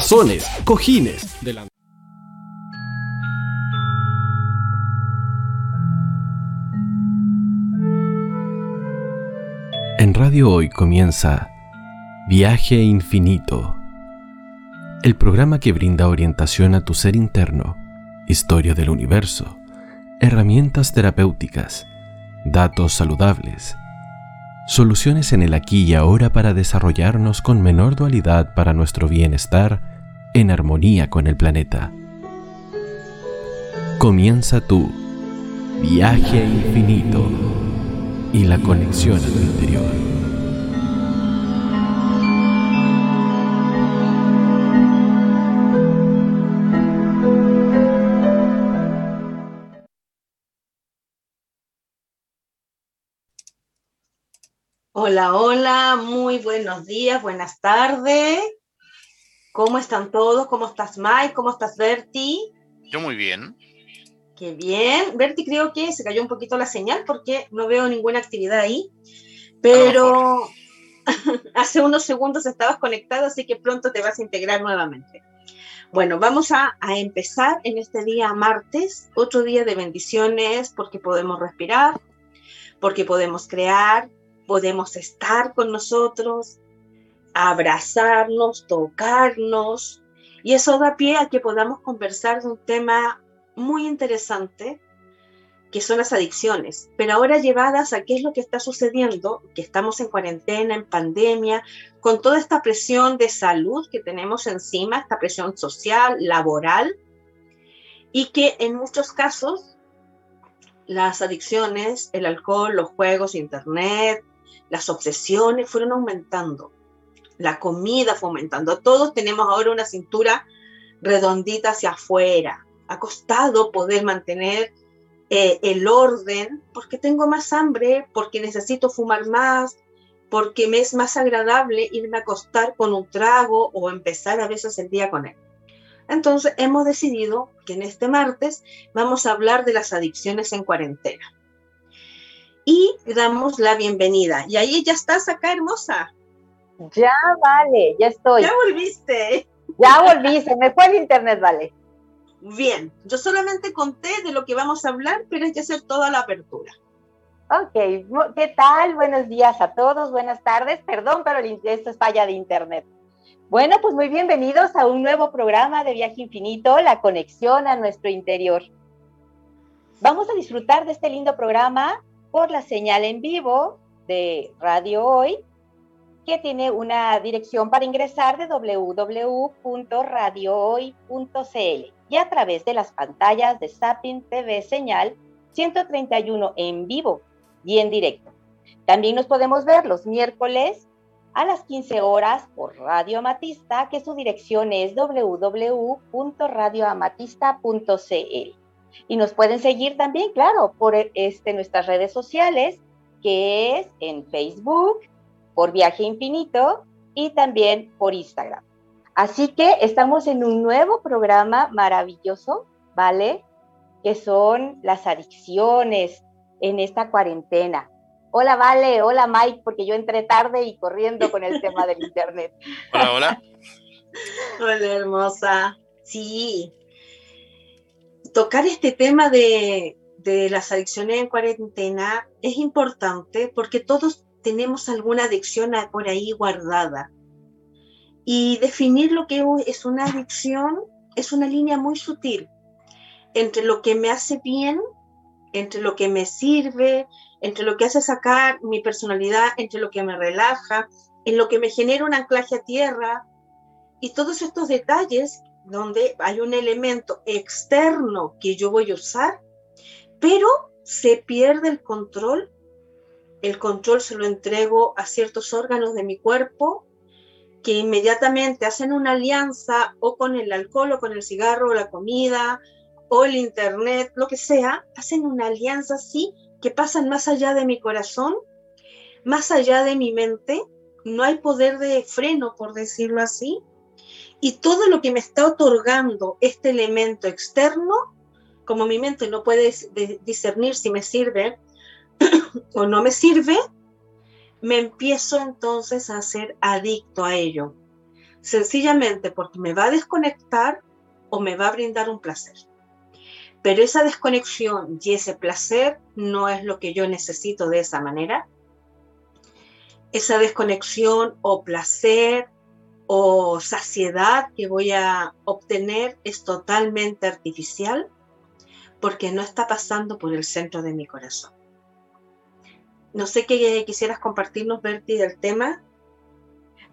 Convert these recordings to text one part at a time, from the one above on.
sazones, cojines, delante. En Radio Hoy comienza Viaje Infinito, el programa que brinda orientación a tu ser interno, historia del universo, herramientas terapéuticas, datos saludables, soluciones en el aquí y ahora para desarrollarnos con menor dualidad para nuestro bienestar en armonía con el planeta. Comienza tu viaje infinito y la conexión a tu interior. Hola, hola, muy buenos días, buenas tardes. ¿Cómo están todos? ¿Cómo estás, Mike? ¿Cómo estás, Berti? Yo muy bien. Qué bien. Berti, creo que se cayó un poquito la señal porque no veo ninguna actividad ahí. Pero hace unos segundos estabas conectado, así que pronto te vas a integrar nuevamente. Bueno, vamos a, a empezar en este día martes, otro día de bendiciones porque podemos respirar, porque podemos crear, podemos estar con nosotros, abrazarnos, tocarnos, y eso da pie a que podamos conversar de un tema muy interesante, que son las adicciones, pero ahora llevadas a qué es lo que está sucediendo, que estamos en cuarentena, en pandemia, con toda esta presión de salud que tenemos encima, esta presión social, laboral, y que en muchos casos las adicciones, el alcohol, los juegos, internet, las obsesiones fueron aumentando, la comida fue aumentando, todos tenemos ahora una cintura redondita hacia afuera, ha costado poder mantener eh, el orden porque tengo más hambre, porque necesito fumar más, porque me es más agradable irme a acostar con un trago o empezar a veces el día con él. Entonces hemos decidido que en este martes vamos a hablar de las adicciones en cuarentena y damos la bienvenida. Y ahí ya estás acá, hermosa. Ya, vale, ya estoy. Ya volviste. Ya volví, se me fue el internet, vale. Bien, yo solamente conté de lo que vamos a hablar, pero hay que hacer toda la apertura. Ok, ¿qué tal? Buenos días a todos, buenas tardes. Perdón, pero esto es falla de internet. Bueno, pues muy bienvenidos a un nuevo programa de Viaje Infinito, la conexión a nuestro interior. Vamos a disfrutar de este lindo programa por la señal en vivo de Radio Hoy, que tiene una dirección para ingresar de www.radiohoy.cl y a través de las pantallas de Sapin TV señal 131 en vivo y en directo. También nos podemos ver los miércoles a las 15 horas por Radio Amatista, que su dirección es www.radioamatista.cl. Y nos pueden seguir también, claro, por este, nuestras redes sociales, que es en Facebook, por Viaje Infinito y también por Instagram. Así que estamos en un nuevo programa maravilloso, ¿vale? Que son las adicciones en esta cuarentena. Hola, Vale, hola, Mike, porque yo entré tarde y corriendo con el tema del Internet. Hola, hola. hola, hermosa. Sí, tocar este tema de, las adicciones en cuarentena es importante porque todos tenemos alguna adicción por ahí guardada. Y definir lo que es una adicción es una línea muy sutil entre lo que me hace bien, entre lo que me sirve, entre lo que hace sacar mi personalidad, entre lo que me relaja, en lo que me genera un anclaje a tierra. Y todos estos detalles donde hay un elemento externo que yo voy a usar, pero se pierde el control. El control se lo entrego a ciertos órganos de mi cuerpo que inmediatamente hacen una alianza o con el alcohol o con el cigarro o la comida o el internet, lo que sea, hacen una alianza así que pasan más allá de mi corazón, más allá de mi mente. No hay poder de freno, por decirlo así, y todo lo que me está otorgando este elemento externo, como mi mente no puede discernir si me sirve o no me sirve, me empiezo entonces a ser adicto a ello. sencillamente porque me va a desconectar o me va a brindar un placer. Pero esa desconexión y ese placer no es lo que yo necesito de esa manera. Esa desconexión o placer o saciedad que voy a obtener es totalmente artificial porque no está pasando por el centro de mi corazón. No sé qué quisieras compartirnos, Bertie, del tema.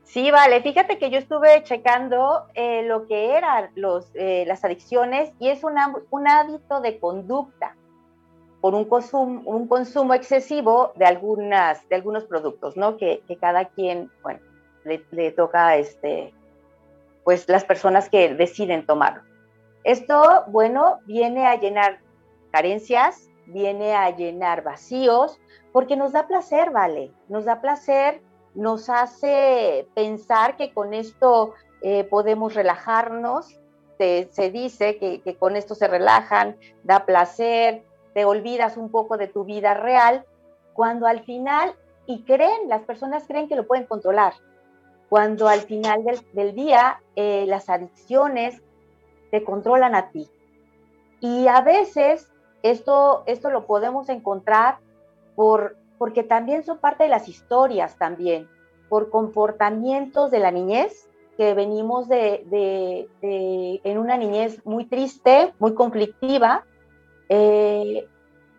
Sí, vale. Fíjate que yo estuve checando eh, lo que eran los, eh, las adicciones y es un hábito de conducta por un consumo, un consumo excesivo de, algunas, de algunos productos, ¿no? Que, que cada quien, bueno, le, toca, este, pues, las personas que deciden tomarlo. Esto, bueno, viene a llenar carencias, viene a llenar vacíos, porque nos da placer, ¿vale? Nos da placer nos hace pensar que con esto eh, podemos relajarnos. Se, dice que, que, con esto se relajan, da placer, te olvidas un poco de tu vida real, cuando al final, y creen, las personas creen que lo pueden controlar, cuando al final del, día eh, las adicciones te controlan a ti. Y a veces esto, esto lo podemos encontrar por porque también son parte de las historias también, por comportamientos de la niñez, que venimos de, en una niñez muy triste, muy conflictiva, eh,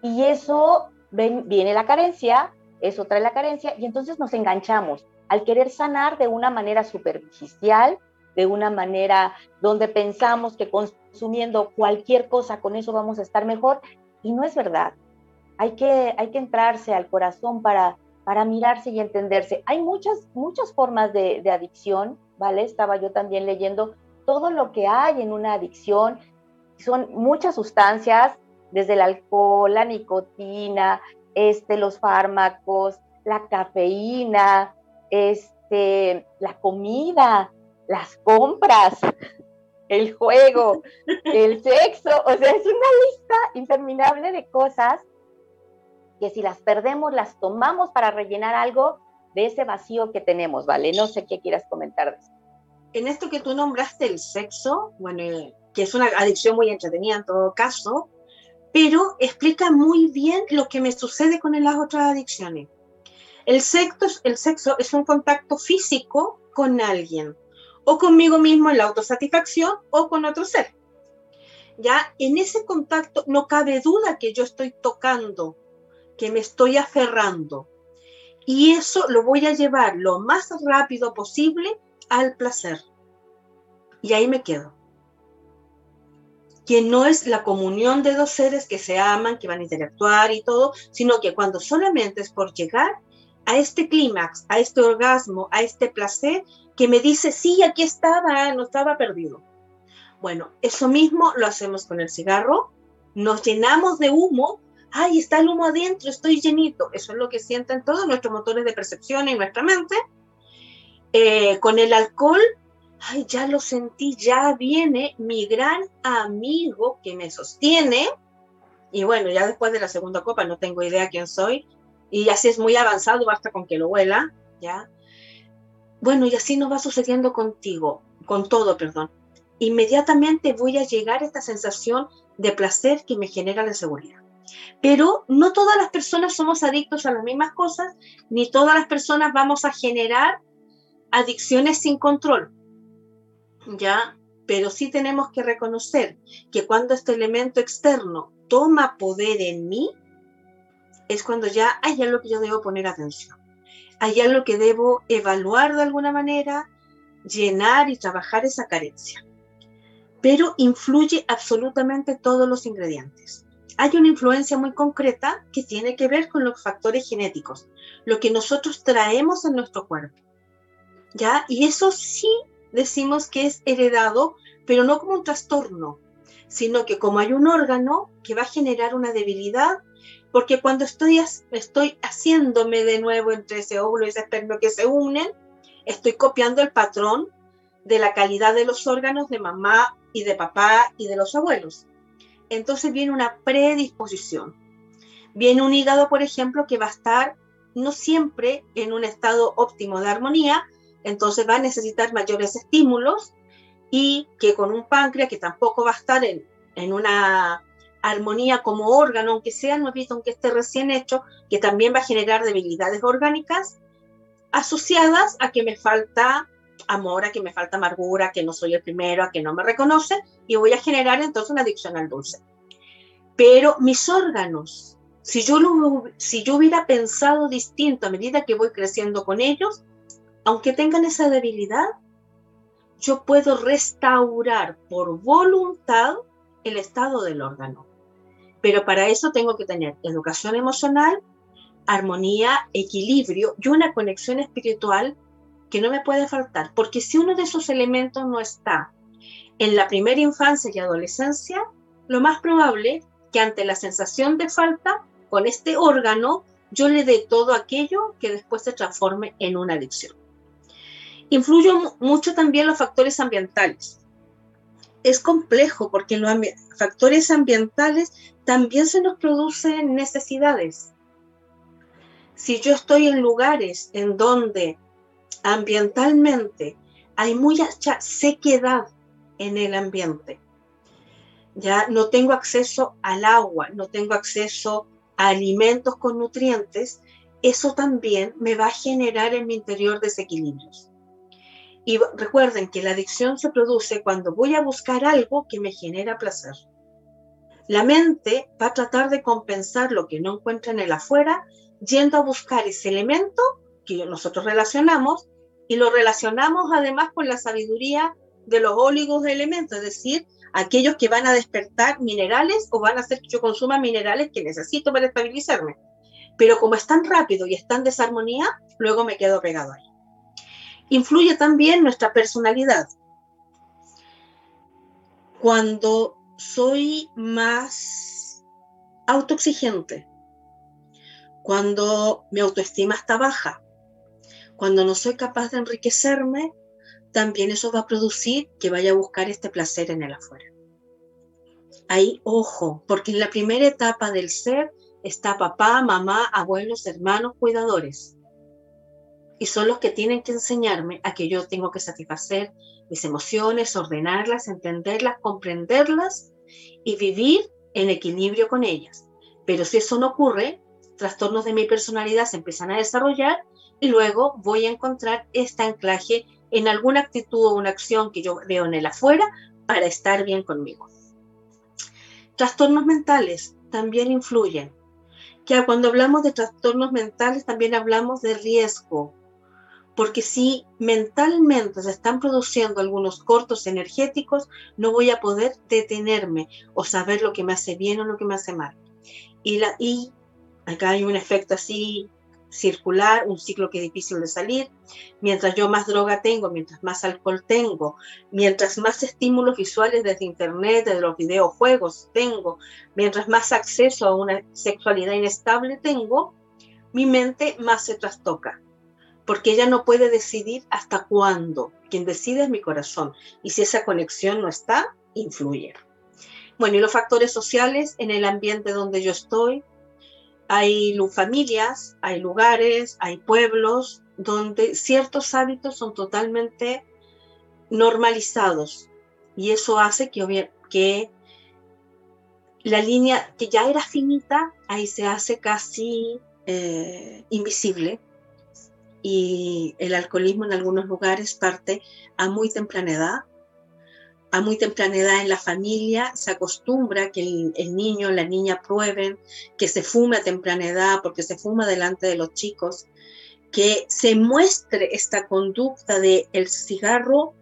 y eso viene la carencia, eso trae la carencia, y entonces nos enganchamos al querer sanar de una manera superficial, de una manera donde pensamos que consumiendo cualquier cosa con eso vamos a estar mejor, y no es verdad hay que, hay que entrarse al corazón para, para mirarse y entenderse. Hay muchas, muchas formas de, de adicción, ¿vale? Estaba yo también leyendo todo lo que hay en una adicción. Son muchas sustancias, desde el alcohol, la nicotina, este, los fármacos, la cafeína, este, la comida, las compras, el juego, el sexo, o sea, es una lista interminable de cosas que si las perdemos, las tomamos para rellenar algo de ese vacío que tenemos, ¿vale? No sé qué quieras comentar En esto que tú nombraste el sexo, bueno, que es una adicción muy entretenida en todo caso, pero explica muy bien lo que me sucede con las otras adicciones. El sexo, es un contacto físico con alguien, o conmigo mismo en la autosatisfacción o con otro ser. Ya en ese contacto no cabe duda que yo estoy tocando, que me estoy aferrando. Y eso lo voy a llevar lo más rápido posible al placer. Y ahí me quedo. Que no es la comunión de dos seres que se aman, que van a interactuar y todo, sino que cuando solamente es por llegar a este clímax, a este orgasmo, a este placer, que me dice, sí, aquí estaba, no estaba perdido. Bueno, eso mismo lo hacemos con el cigarro, nos llenamos de humo ay, está el humo adentro, estoy llenito. Eso es lo que sienten todos nuestros motores de percepción en nuestra mente. Eh, con el alcohol, ay, ya lo sentí, ya viene mi gran amigo que me sostiene. Y bueno, ya después de la segunda copa no tengo idea quién soy. Y así es muy avanzado, basta con que lo huela, ¿ya? Bueno, y así nos va sucediendo contigo, con todo, perdón. Inmediatamente voy a llegar a esta sensación de placer que me genera la seguridad. Pero no todas las personas somos adictos a las mismas cosas, ni todas las personas vamos a generar adicciones sin control. ¿Ya? Pero sí tenemos que reconocer que cuando este elemento externo toma poder en mí, es cuando ya hay algo que yo debo poner atención. Hay algo que debo evaluar de alguna manera, llenar y trabajar esa carencia. Pero influye absolutamente todos los ingredientes hay una influencia muy concreta que tiene que ver con los factores genéticos, lo que nosotros traemos en nuestro cuerpo. ¿Ya? Y eso sí decimos que es heredado, pero no como un trastorno, sino que como hay un órgano que va a generar una debilidad, porque cuando estoy, estoy haciéndome de nuevo entre ese óvulo y ese esperma que se unen, estoy copiando el patrón de la calidad de los órganos de mamá y de papá y de los abuelos entonces viene una predisposición. Viene un hígado, por ejemplo, que va a estar no siempre en un estado óptimo de armonía, entonces va a necesitar mayores estímulos y que con un páncreas que tampoco va a estar en, en una armonía como órgano, aunque sea nuevito, aunque esté recién hecho, que también va a generar debilidades orgánicas asociadas a que me falta amor, a que me falta amargura, a que no soy el primero, a que no me reconoce, y voy a generar entonces una adicción al dulce. Pero mis órganos, si yo, lo, si yo hubiera pensado distinto a medida que voy creciendo con ellos, aunque tengan esa debilidad, yo puedo restaurar por voluntad el estado del órgano. Pero para eso tengo que tener educación emocional, armonía, equilibrio y una conexión espiritual que no me puede faltar. Porque si uno de esos elementos no está en la primera infancia y adolescencia, lo más probable que ante la sensación de falta, con este órgano, yo le dé todo aquello que después se transforme en una adicción. Influyen mucho también los factores ambientales. Es complejo porque los factores ambientales también se nos producen necesidades. Si yo estoy en lugares en donde ambientalmente hay mucha sequedad en el ambiente, ya no tengo acceso al agua, no tengo acceso a alimentos con nutrientes, eso también me va a generar en mi interior desequilibrios. Y recuerden que la adicción se produce cuando voy a buscar algo que me genera placer. La mente va a tratar de compensar lo que no encuentra en el afuera, yendo a buscar ese elemento que nosotros relacionamos y lo relacionamos además con la sabiduría de los óligos de elementos, es decir, aquellos que van a despertar minerales o van a hacer que yo consuma minerales que necesito para estabilizarme. Pero como es tan rápido y está en desarmonía, luego me quedo pegado ahí influye también nuestra personalidad. Cuando soy más autoexigente, cuando mi autoestima está baja, cuando no soy capaz de enriquecerme, también eso va a producir que vaya a buscar este placer en el afuera. Ahí, ojo, porque en la primera etapa del ser está papá, mamá, abuelos, hermanos, cuidadores y son los que tienen que enseñarme a que yo tengo que satisfacer mis emociones, ordenarlas, entenderlas, comprenderlas y vivir en equilibrio con ellas. Pero si eso no ocurre, trastornos de mi personalidad se empiezan a desarrollar y luego voy a encontrar este anclaje en alguna actitud o una acción que yo veo en el afuera para estar bien conmigo. Trastornos mentales también influyen. Que cuando hablamos de trastornos mentales también hablamos de riesgo, porque si mentalmente se están produciendo algunos cortos energéticos, no voy a poder detenerme o saber lo que me hace bien o lo que me hace mal. Y, la, acá hay un efecto así circular, un ciclo que es difícil de salir. Mientras yo más droga tengo, mientras más alcohol tengo, mientras más estímulos visuales desde internet, desde los videojuegos tengo, mientras más acceso a una sexualidad inestable tengo, mi mente más se trastoca porque ella no puede decidir hasta cuándo. Quien decide es mi corazón. Y si esa conexión no está, influye. Bueno, y los factores sociales en el ambiente donde yo estoy. Hay familias, hay lugares, hay pueblos donde ciertos hábitos son totalmente normalizados. Y eso hace que, la línea que ya era finita, ahí se hace casi eh, invisible y el alcoholismo en algunos lugares parte a muy temprana edad. A muy temprana edad en la familia se acostumbra que el, el niño, la niña prueben, que se fume a temprana edad porque se fuma delante de los chicos, que se muestre esta conducta de el cigarro,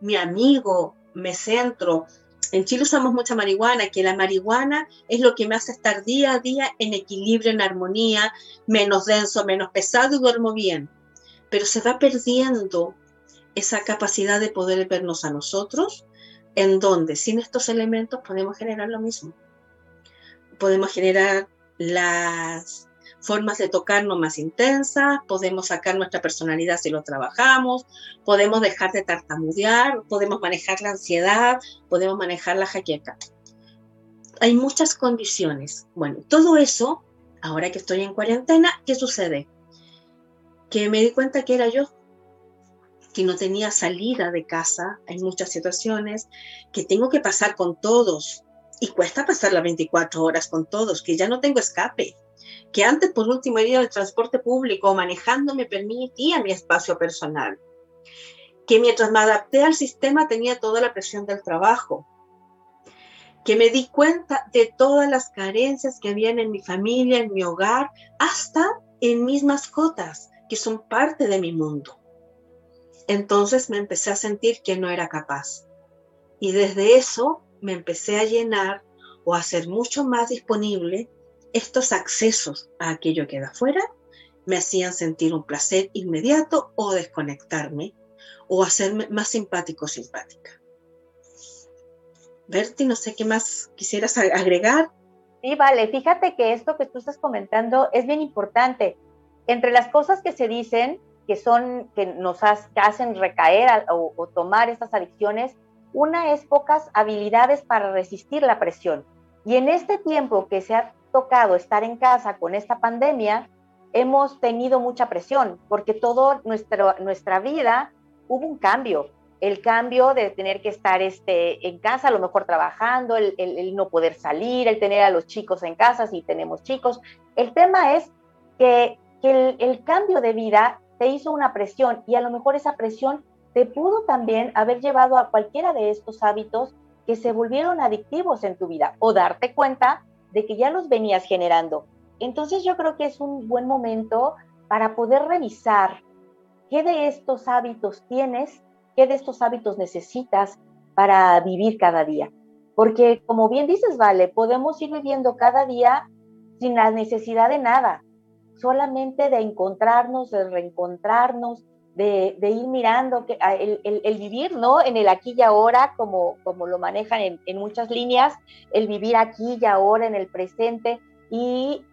mi amigo, me centro. En Chile usamos mucha marihuana, que la marihuana es lo que me hace estar día a día en equilibrio, en armonía, menos denso, menos pesado y duermo bien pero se va perdiendo esa capacidad de poder vernos a nosotros, en donde sin estos elementos podemos generar lo mismo. Podemos generar las formas de tocarnos más intensas, podemos sacar nuestra personalidad si lo trabajamos, podemos dejar de tartamudear, podemos manejar la ansiedad, podemos manejar la jaqueca. Hay muchas condiciones. Bueno, todo eso, ahora que estoy en cuarentena, ¿qué sucede? Que me di cuenta que era yo. que no tenía salida de casa en muchas situaciones, que tengo que pasar con todos y cuesta pasar las 24 horas con todos, que ya no tengo escape, que antes por último iría al transporte público manejando me permitía mi espacio personal, que mientras me adapté al sistema tenía toda la presión del trabajo, que me di cuenta de todas las carencias que habían en mi familia, en mi hogar, hasta en mis mascotas, que son parte de mi mundo. Entonces me empecé a sentir que no era capaz. Y desde eso me empecé a llenar o a hacer mucho más disponible estos accesos a aquello que da afuera, me hacían sentir un placer inmediato o desconectarme o hacerme más simpático simpática. Berti, no sé qué más quisieras agregar. Sí, vale, fíjate que esto que tú estás comentando es bien importante. Entre las cosas que se dicen, que son, que nos hacen recaer o, tomar estas adicciones, una es pocas habilidades para resistir la presión. Y en este tiempo que se ha tocado estar en casa con esta pandemia, hemos tenido mucha presión, porque toda nuestra vida hubo un cambio. El cambio de tener que estar este, en casa, a lo mejor trabajando, el, no poder salir, el tener a los chicos en casa si tenemos chicos. El tema es que, el, el cambio de vida te hizo una presión y a lo mejor esa presión te pudo también haber llevado a cualquiera de estos hábitos que se volvieron adictivos en tu vida o darte cuenta de que ya los venías generando. Entonces yo creo que es un buen momento para poder revisar qué de estos hábitos tienes, qué de estos hábitos necesitas para vivir cada día. Porque como bien dices, Vale, podemos ir viviendo cada día sin la necesidad de nada, solamente de encontrarnos, de reencontrarnos, de, ir mirando que, el, vivir, ¿no? En el aquí y ahora, como, como lo manejan en, muchas líneas, el vivir aquí y ahora, en el presente, y,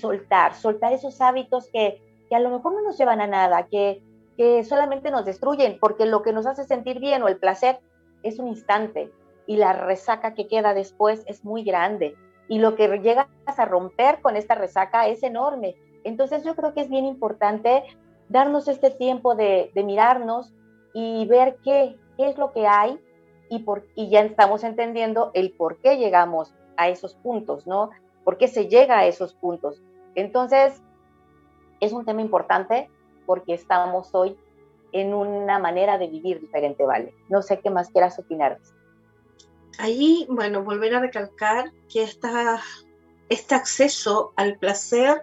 soltar, soltar esos hábitos que, a lo mejor no nos llevan a nada, que, que solamente nos destruyen, porque lo que nos hace sentir bien o el placer es un instante, y la resaca que queda después es muy grande, y lo que llegas a romper con esta resaca es enorme. Entonces yo creo que es bien importante darnos este tiempo de, mirarnos y ver qué, qué, es lo que hay y, por, y ya estamos entendiendo el por qué llegamos a esos puntos, ¿no? ¿Por qué se llega a esos puntos? Entonces, es un tema importante porque estamos hoy en una manera de vivir diferente, ¿vale? No sé qué más quieras opinar. Ahí, bueno, volver a recalcar que esta, este acceso al placer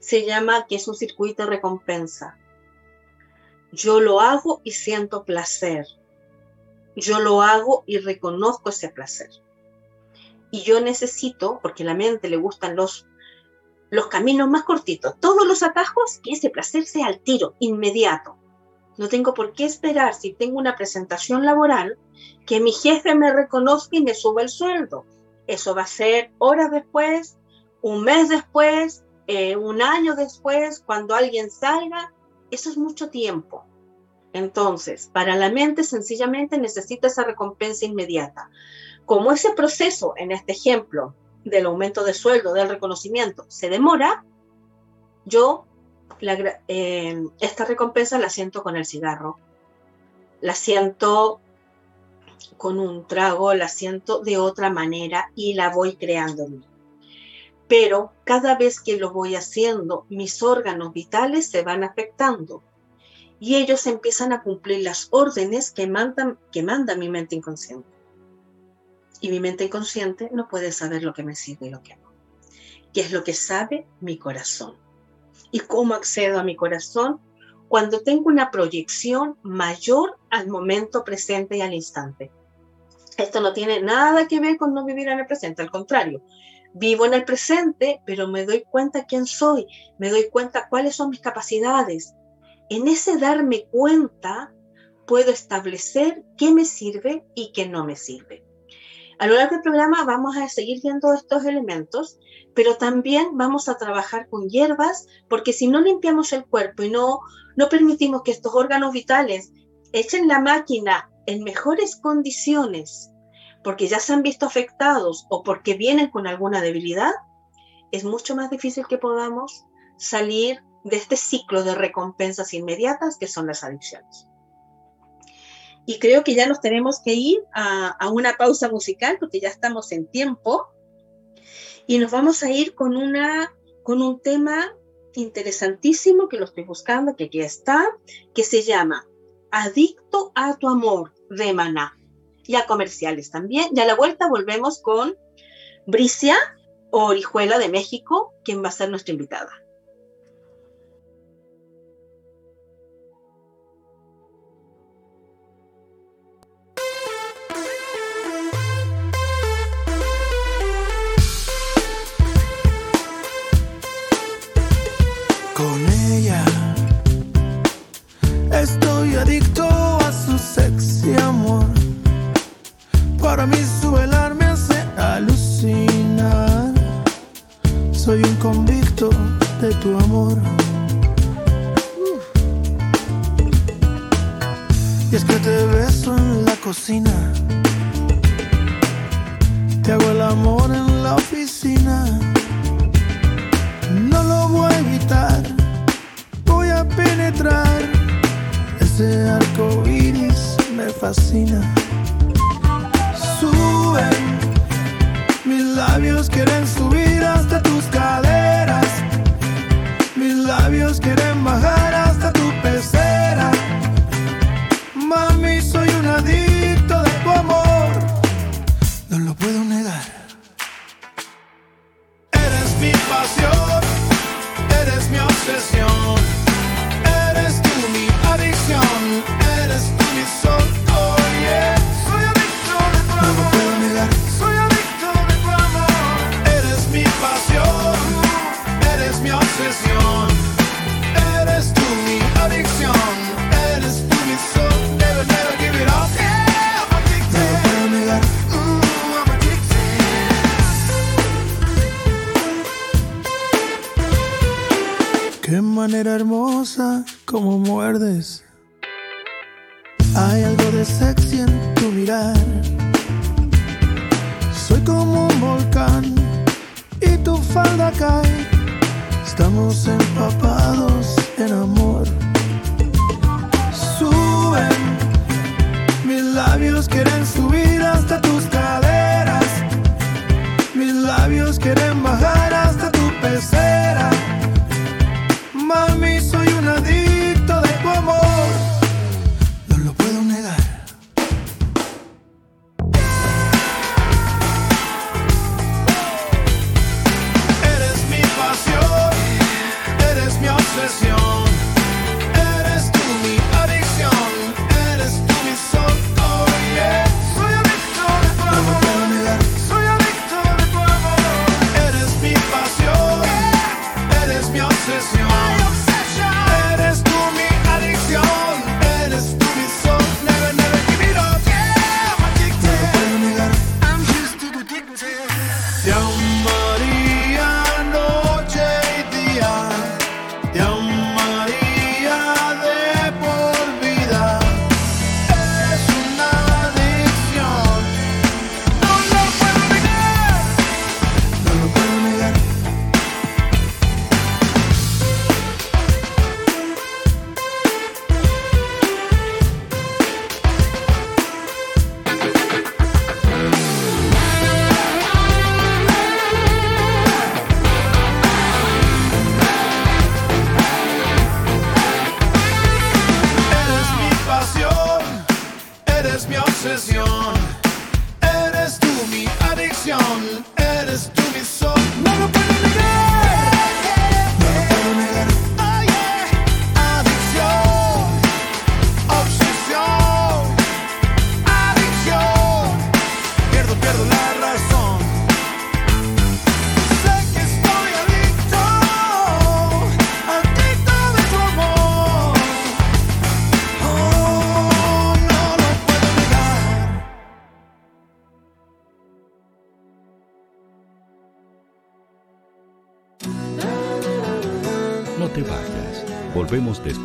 se llama que es un circuito de recompensa. Yo lo hago y siento placer. Yo lo hago y reconozco ese placer. Y yo necesito, porque a la mente le gustan los, los caminos más cortitos, todos los atajos, que ese placer sea al tiro, inmediato. No tengo por qué esperar si tengo una presentación laboral que mi jefe me reconozca y me suba el sueldo. Eso va a ser horas después, un mes después, eh, un año después, cuando alguien salga, eso es mucho tiempo. Entonces, para la mente sencillamente necesita esa recompensa inmediata. Como ese proceso, en este ejemplo, del aumento de sueldo, del reconocimiento, se demora, yo eh, esta recompensa la siento con el cigarro, la siento con un trago, la siento de otra manera y la voy creando pero cada vez que lo voy haciendo, mis órganos vitales se van afectando y ellos empiezan a cumplir las órdenes que, mandan, que manda mi mente inconsciente. Y mi mente inconsciente no puede saber lo que me sirve y lo que no. ¿Qué es lo que sabe mi corazón? ¿Y cómo accedo a mi corazón? Cuando tengo una proyección mayor al momento presente y al instante. Esto no tiene nada que ver con no vivir en el presente, al contrario, Vivo en el presente, pero me doy cuenta quién soy, me doy cuenta cuáles son mis capacidades. En ese darme cuenta, puedo establecer qué me sirve y qué no me sirve. A lo largo del programa vamos a seguir viendo estos elementos, pero también vamos a trabajar con hierbas, porque si no limpiamos el cuerpo y no, no permitimos que estos órganos vitales echen la máquina en mejores condiciones porque ya se han visto afectados o porque vienen con alguna debilidad, es mucho más difícil que podamos salir de este ciclo de recompensas inmediatas que son las adicciones. Y creo que ya nos tenemos que ir a, una pausa musical porque ya estamos en tiempo y nos vamos a ir con, una, con un tema interesantísimo que lo estoy buscando, que aquí está, que se llama Adicto a tu amor de Maná y a comerciales también. Y a la vuelta volvemos con Bricia Orihuela de México, quien va a ser nuestra invitada.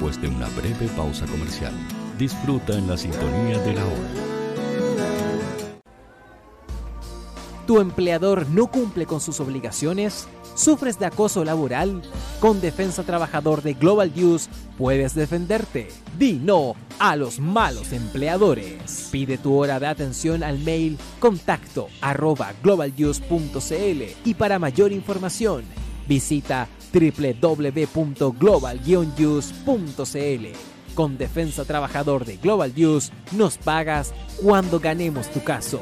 después de una breve pausa comercial. Disfruta en la sintonía de la hora. ¿Tu empleador no cumple con sus obligaciones? ¿Sufres de acoso laboral? Con Defensa Trabajador de Global News puedes defenderte. Di no a los malos empleadores. Pide tu hora de atención al mail contacto arroba y para mayor información visita www.global-news.cl. Con Defensa Trabajador de Global News nos pagas cuando ganemos tu caso.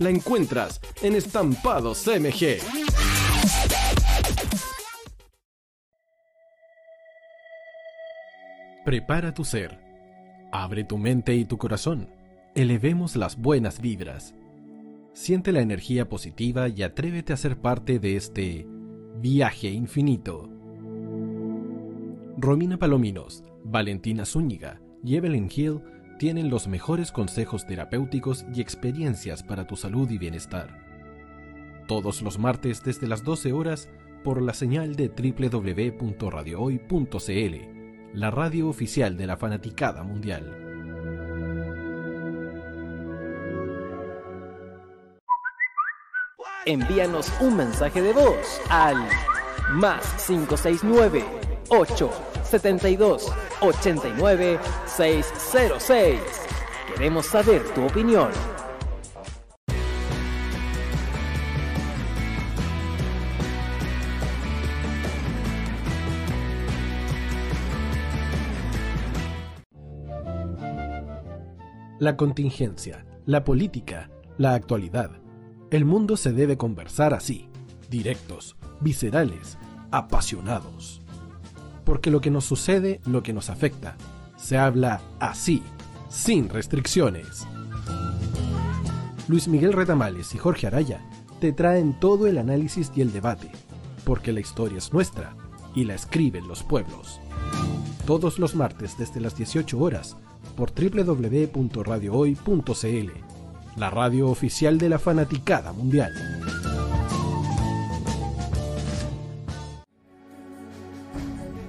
la encuentras en Estampados MG. Prepara tu ser. Abre tu mente y tu corazón. Elevemos las buenas vibras. Siente la energía positiva y atrévete a ser parte de este viaje infinito. Romina Palominos, Valentina Zúñiga y Evelyn Hill tienen los mejores consejos terapéuticos y experiencias para tu salud y bienestar. Todos los martes desde las 12 horas por la señal de www.radiohoy.cl la radio oficial de la fanaticada mundial. Envíanos un mensaje de voz al más 569 872 89 606. Queremos saber tu opinión. La contingencia, la política, la actualidad. El mundo se debe conversar así, directos, viscerales, apasionados. Porque lo que nos sucede, lo que nos afecta, se habla así, sin restricciones. Luis Miguel Retamales y Jorge Araya te traen todo el análisis y el debate, porque la historia es nuestra y la escriben los pueblos. Todos los martes desde las 18 horas por www.radiohoy.cl, la radio oficial de la fanaticada mundial.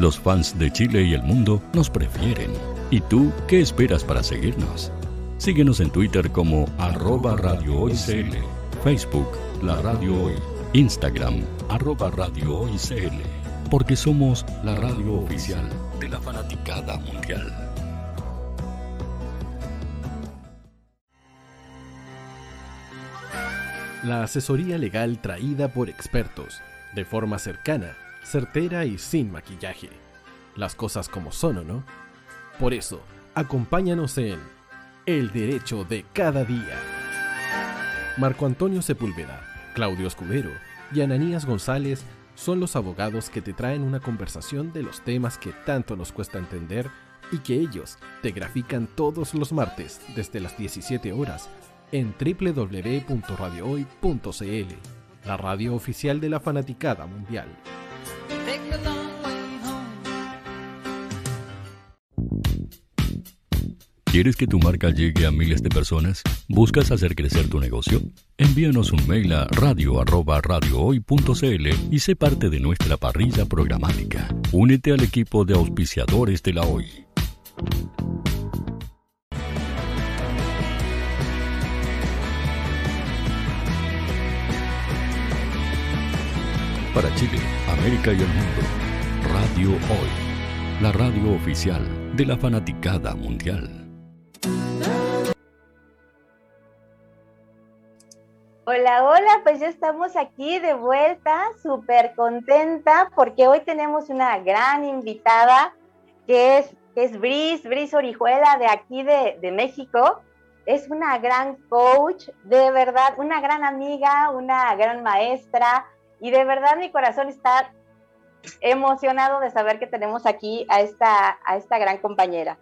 Los fans de Chile y el mundo nos prefieren. ¿Y tú qué esperas para seguirnos? Síguenos en Twitter como arroba Radio Facebook La Radio Hoy, Instagram arroba Radio porque somos la radio oficial de la fanaticada mundial. La asesoría legal traída por expertos, de forma cercana, certera y sin maquillaje. Las cosas como son, ¿o no? Por eso, acompáñanos en El Derecho de Cada Día. Marco Antonio Sepúlveda, Claudio Escudero y Ananías González son los abogados que te traen una conversación de los temas que tanto nos cuesta entender y que ellos te grafican todos los martes desde las 17 horas en www.radiohoy.cl, la radio oficial de la fanaticada mundial. ¿Quieres que tu marca llegue a miles de personas? ¿Buscas hacer crecer tu negocio? Envíanos un mail a radio@radiohoy.cl y sé parte de nuestra parrilla programática. Únete al equipo de auspiciadores de la Hoy. Para Chile, América y el mundo, Radio Hoy, la radio oficial de la fanaticada mundial. Hola, hola, pues ya estamos aquí de vuelta, súper contenta porque hoy tenemos una gran invitada que es, que es Bris, Orijuela de aquí de, de México. Es una gran coach, de verdad, una gran amiga, una gran maestra y de verdad mi corazón está emocionado de saber que tenemos aquí a esta, a esta gran compañera,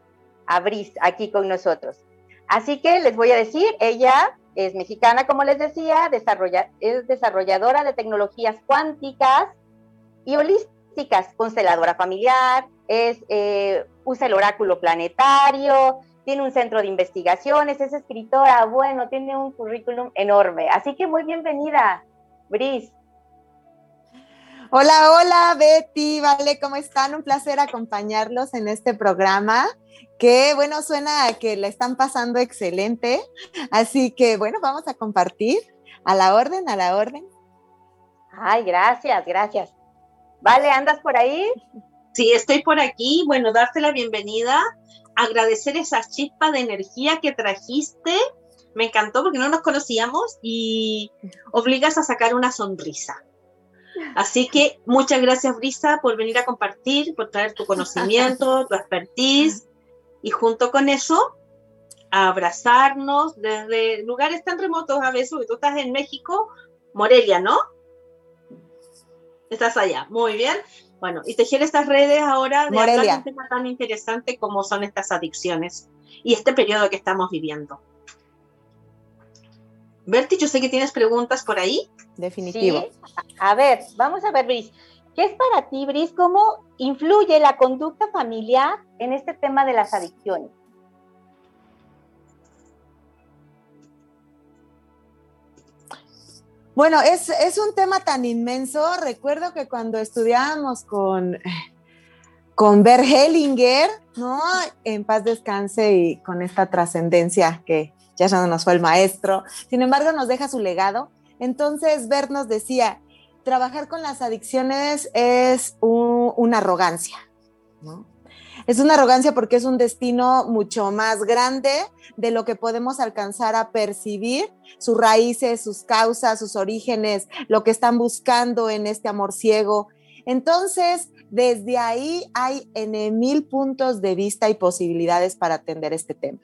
a Bris, aquí con nosotros. Así que les voy a decir, ella es mexicana, como les decía, desarrolla, es desarrolladora de tecnologías cuánticas y holísticas, consteladora familiar, es, eh, usa el oráculo planetario, tiene un centro de investigaciones, es escritora, bueno, tiene un currículum enorme. Así que muy bienvenida, Bris. Hola, hola Betty, vale, ¿cómo están? Un placer acompañarlos en este programa que, bueno, suena a que la están pasando excelente. Así que, bueno, vamos a compartir a la orden, a la orden. Ay, gracias, gracias. Vale, ¿andas por ahí? Sí, estoy por aquí. Bueno, darte la bienvenida, agradecer esa chispa de energía que trajiste. Me encantó porque no nos conocíamos y obligas a sacar una sonrisa. Así que muchas gracias, Brisa, por venir a compartir, por traer tu conocimiento, tu expertise y junto con eso, a abrazarnos desde lugares tan remotos a veces, porque tú estás en México, Morelia, ¿no? Estás allá, muy bien. Bueno, y tejer estas redes ahora de hablar de un tema tan interesante como son estas adicciones y este periodo que estamos viviendo. Berti, yo sé que tienes preguntas por ahí. Definitivo. Sí. A ver, vamos a ver, Bris. ¿Qué es para ti, Bris? ¿Cómo influye la conducta familiar en este tema de las adicciones? Bueno, es, es un tema tan inmenso. Recuerdo que cuando estudiábamos con, con Bert Hellinger, ¿no? En paz descanse y con esta trascendencia que ya no nos fue el maestro. Sin embargo, nos deja su legado. Entonces, Bert nos decía, trabajar con las adicciones es un- una arrogancia, ¿no? Es una arrogancia porque es un destino mucho más grande de lo que podemos alcanzar a percibir, sus raíces, sus causas, sus orígenes, lo que están buscando en este amor ciego. Entonces, desde ahí hay en mil puntos de vista y posibilidades para atender este tema.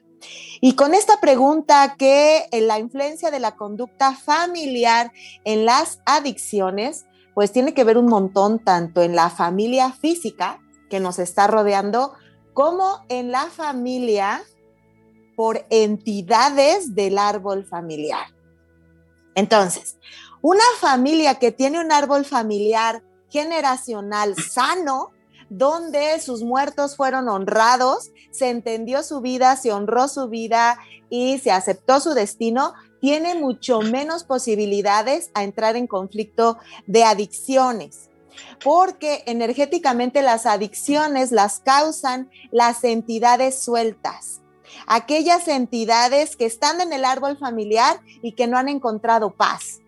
Y con esta pregunta que en la influencia de la conducta familiar en las adicciones, pues tiene que ver un montón tanto en la familia física que nos está rodeando, como en la familia por entidades del árbol familiar. Entonces, una familia que tiene un árbol familiar generacional sano, donde sus muertos fueron honrados, se entendió su vida, se honró su vida y se aceptó su destino, tiene mucho menos posibilidades a entrar en conflicto de adicciones porque energéticamente las adicciones las causan las entidades sueltas, aquellas entidades que están en el árbol familiar y que no han encontrado paz.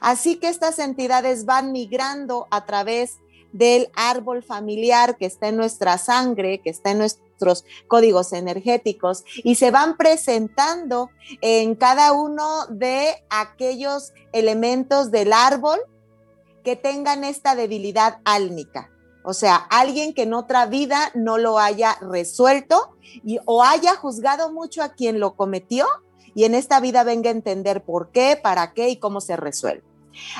Así que estas entidades van migrando a través del árbol familiar que está en nuestra sangre, que está en nuestros códigos energéticos y se van presentando en cada uno de aquellos elementos del árbol que tengan esta debilidad álmica. O sea, alguien que en otra vida no lo haya resuelto y, o haya juzgado mucho a quien lo cometió y en esta vida venga a entender por qué, para qué y cómo se resuelve.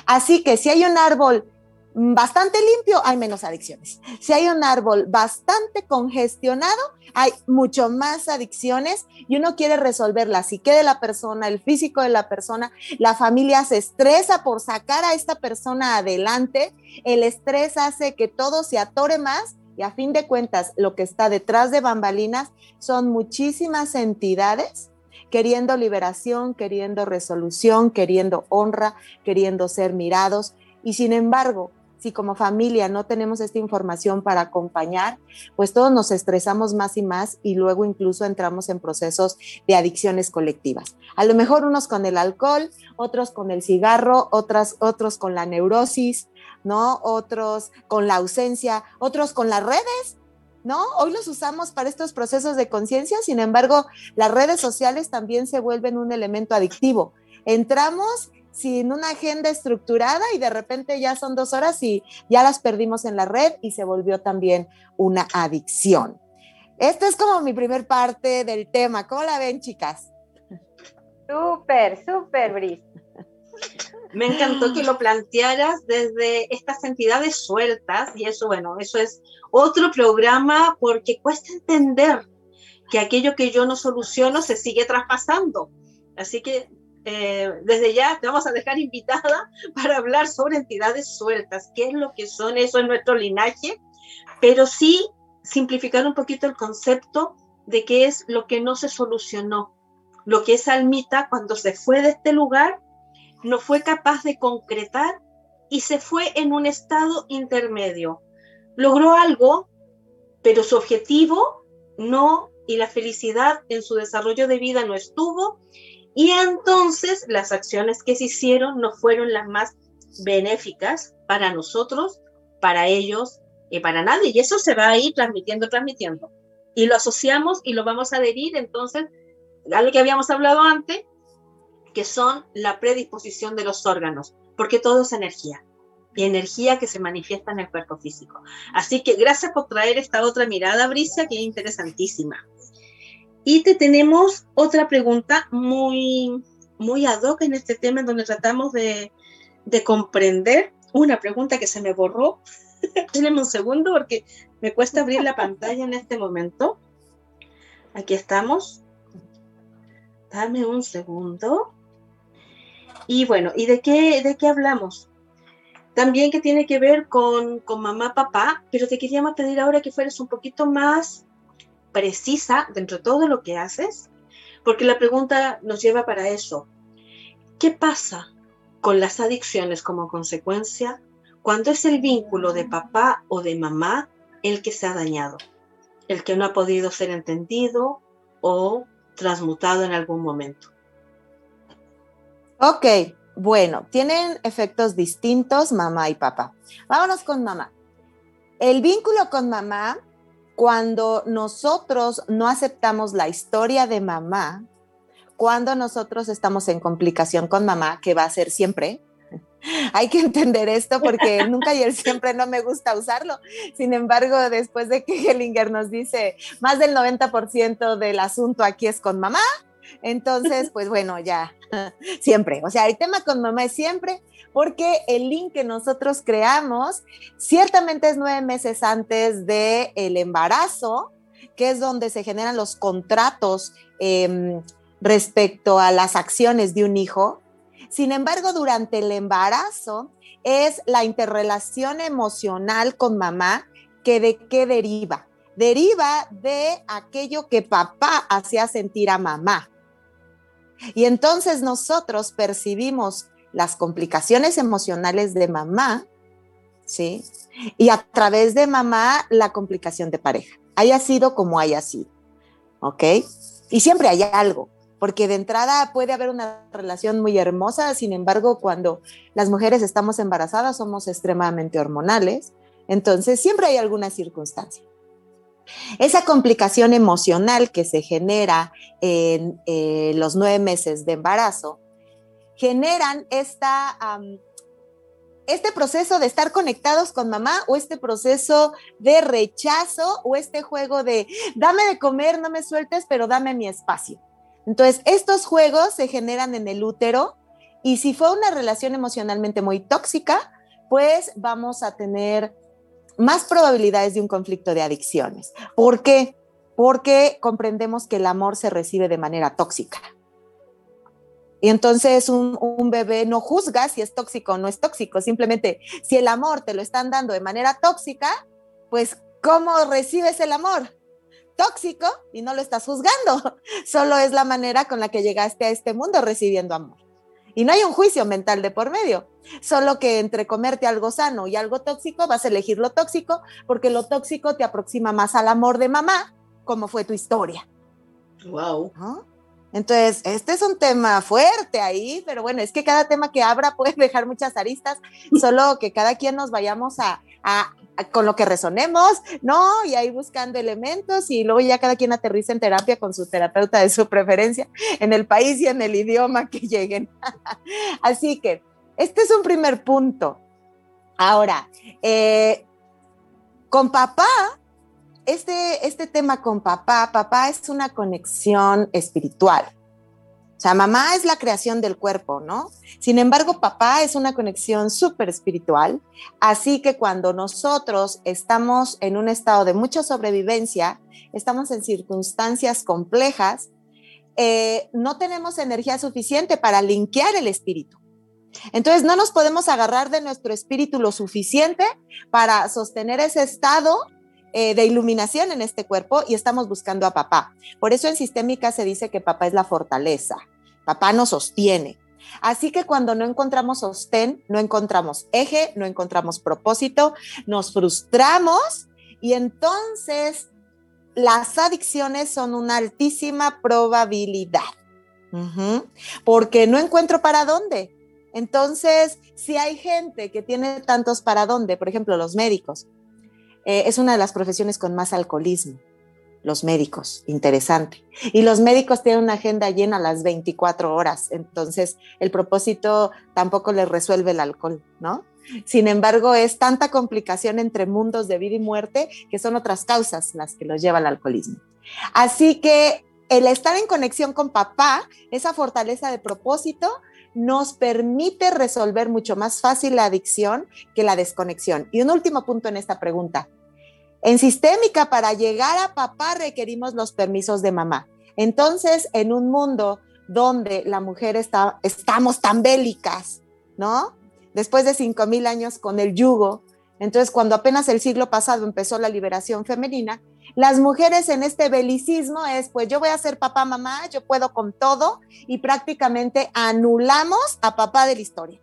Así que si hay un árbol bastante limpio, hay menos adicciones. Si hay un árbol bastante congestionado, hay mucho más adicciones y uno quiere resolver la psique de la persona, el físico de la persona, la familia se estresa por sacar a esta persona adelante, el estrés hace que todo se atore más y a fin de cuentas lo que está detrás de bambalinas son muchísimas entidades queriendo liberación, queriendo resolución, queriendo honra, queriendo ser mirados y sin embargo si como familia no tenemos esta información para acompañar, pues todos nos estresamos más y más y luego incluso entramos en procesos de adicciones colectivas. A lo mejor unos con el alcohol, otros con el cigarro, otras, otros con la neurosis, ¿no? Otros con la ausencia, otros con las redes, ¿no? Hoy los usamos para estos procesos de conciencia, sin embargo, las redes sociales también se vuelven un elemento adictivo. Entramos sin una agenda estructurada y de repente ya son dos horas y ya las perdimos en la red y se volvió también una adicción. Esta es como mi primer parte del tema. ¿Cómo la ven, chicas? Súper, súper, Bris. Me encantó que lo plantearas desde estas entidades sueltas y eso, bueno, eso es otro programa porque cuesta entender que aquello que yo no soluciono se sigue traspasando. Así que eh, desde ya te vamos a dejar invitada para hablar sobre entidades sueltas, qué es lo que son, eso en nuestro linaje, pero sí simplificar un poquito el concepto de qué es lo que no se solucionó, lo que esa almita cuando se fue de este lugar no fue capaz de concretar y se fue en un estado intermedio. Logró algo, pero su objetivo no y la felicidad en su desarrollo de vida no estuvo y entonces las acciones que se hicieron no fueron las más benéficas para nosotros, para ellos y para nadie. Y eso se va a ir transmitiendo, transmitiendo. Y lo asociamos y lo vamos a adherir entonces a lo que habíamos hablado antes, que son la predisposición de los órganos, porque todo es energía y energía que se manifiesta en el cuerpo físico. Así que gracias por traer esta otra mirada, Bricia, que es interesantísima. Y te tenemos otra pregunta muy, muy ad hoc en este tema, en donde tratamos de, de comprender una pregunta que se me borró. Tenemos un segundo porque me cuesta abrir la pantalla en este momento. Aquí estamos. Dame un segundo. Y bueno, ¿y de qué, de qué hablamos? También que tiene que ver con, con mamá, papá, pero te queríamos pedir ahora que fueras un poquito más precisa dentro de todo lo que haces, porque la pregunta nos lleva para eso. ¿Qué pasa con las adicciones como consecuencia cuando es el vínculo de papá o de mamá el que se ha dañado, el que no ha podido ser entendido o transmutado en algún momento? Ok, bueno, tienen efectos distintos mamá y papá. Vámonos con mamá. El vínculo con mamá, cuando nosotros no aceptamos la historia de mamá, cuando nosotros estamos en complicación con mamá, que va a ser siempre, hay que entender esto porque nunca y siempre no me gusta usarlo. Sin embargo, después de que Hellinger nos dice más del 90% del asunto aquí es con mamá, entonces, pues bueno, ya, siempre. O sea, el tema con mamá es siempre porque el link que nosotros creamos ciertamente es nueve meses antes del el embarazo, que es donde se generan los contratos em, respecto a las acciones de un hijo. Sin embargo, durante el embarazo es la interrelación emocional con mamá que de qué deriva. Deriva de aquello que papá hacía sentir a mamá. Y entonces nosotros percibimos las complicaciones emocionales de mamá, ¿sí? Y a través de mamá, la complicación de pareja, haya sido como haya sido, ¿ok? Y siempre hay algo, porque de entrada puede haber una relación muy hermosa, sin embargo, cuando las mujeres estamos embarazadas somos extremadamente hormonales, entonces siempre hay alguna circunstancia. Esa complicación emocional que se genera en eh, los nueve meses de embarazo generan esta, este proceso de estar conectados con mamá o este proceso de rechazo o este juego de dame de comer, no me sueltes, pero dame mi espacio. Entonces, estos juegos se generan en el útero y si fue una relación emocionalmente muy tóxica, pues vamos a tener más probabilidades de un conflicto de adicciones. ¿Por qué? Porque comprendemos que el amor se recibe de manera tóxica. Y entonces un, bebé no juzga si es tóxico o no es tóxico, simplemente si el amor te lo están dando de manera tóxica, pues ¿cómo recibes el amor? Tóxico y no lo estás juzgando, solo es la manera con la que llegaste a este mundo recibiendo amor. Y no hay un juicio mental de por medio, solo que entre comerte algo sano y algo tóxico vas a elegir lo tóxico porque lo tóxico te aproxima más al amor de mamá, como fue tu historia. Wow. Entonces, este es un tema fuerte ahí, pero bueno, es que cada tema que abra puede dejar muchas aristas, solo que cada quien nos vayamos a, con lo que resonemos, ¿no? Y ahí buscando elementos y luego ya cada quien aterriza en terapia con su terapeuta de su preferencia, en el país y en el idioma que lleguen. Así que este es un primer punto. Ahora, eh, con papá, este, este tema con papá, papá es una conexión espiritual. O sea, mamá es la creación del cuerpo, ¿no? Sin embargo, papá es una conexión súper espiritual. Así que cuando nosotros estamos en un estado de mucha sobrevivencia, estamos en circunstancias complejas, eh, no tenemos energía suficiente para linkear el espíritu. Entonces, no nos podemos agarrar de nuestro espíritu lo suficiente para sostener ese estado eh, de iluminación en este cuerpo y estamos buscando a papá. Por eso en sistémica se dice que papá es la fortaleza, papá nos sostiene. Así que cuando no encontramos sostén, no encontramos eje, no encontramos propósito, nos frustramos y entonces las adicciones son una altísima probabilidad. Porque no encuentro para dónde. Entonces, si hay gente que tiene tantos para dónde, por ejemplo, los médicos, eh, es una de las profesiones con más alcoholismo, los médicos, interesante. Y los médicos tienen una agenda llena las 24 horas, entonces el propósito tampoco les resuelve el alcohol, ¿no? Sin embargo, es tanta complicación entre mundos de vida y muerte que son otras causas las que los lleva al alcoholismo. Así que el estar en conexión con papá, esa fortaleza de propósito, nos permite resolver mucho más fácil la adicción que la desconexión. Y un último punto en esta pregunta. En sistémica, para llegar a papá requerimos los permisos de mamá. Entonces, en un mundo donde la mujer está, estamos tan bélicas, ¿no? Después de 5.000 años con el yugo, entonces cuando apenas el siglo pasado empezó la liberación femenina, las mujeres en este belicismo es, pues yo voy a ser papá, mamá, yo puedo con todo y prácticamente anulamos a papá de la historia.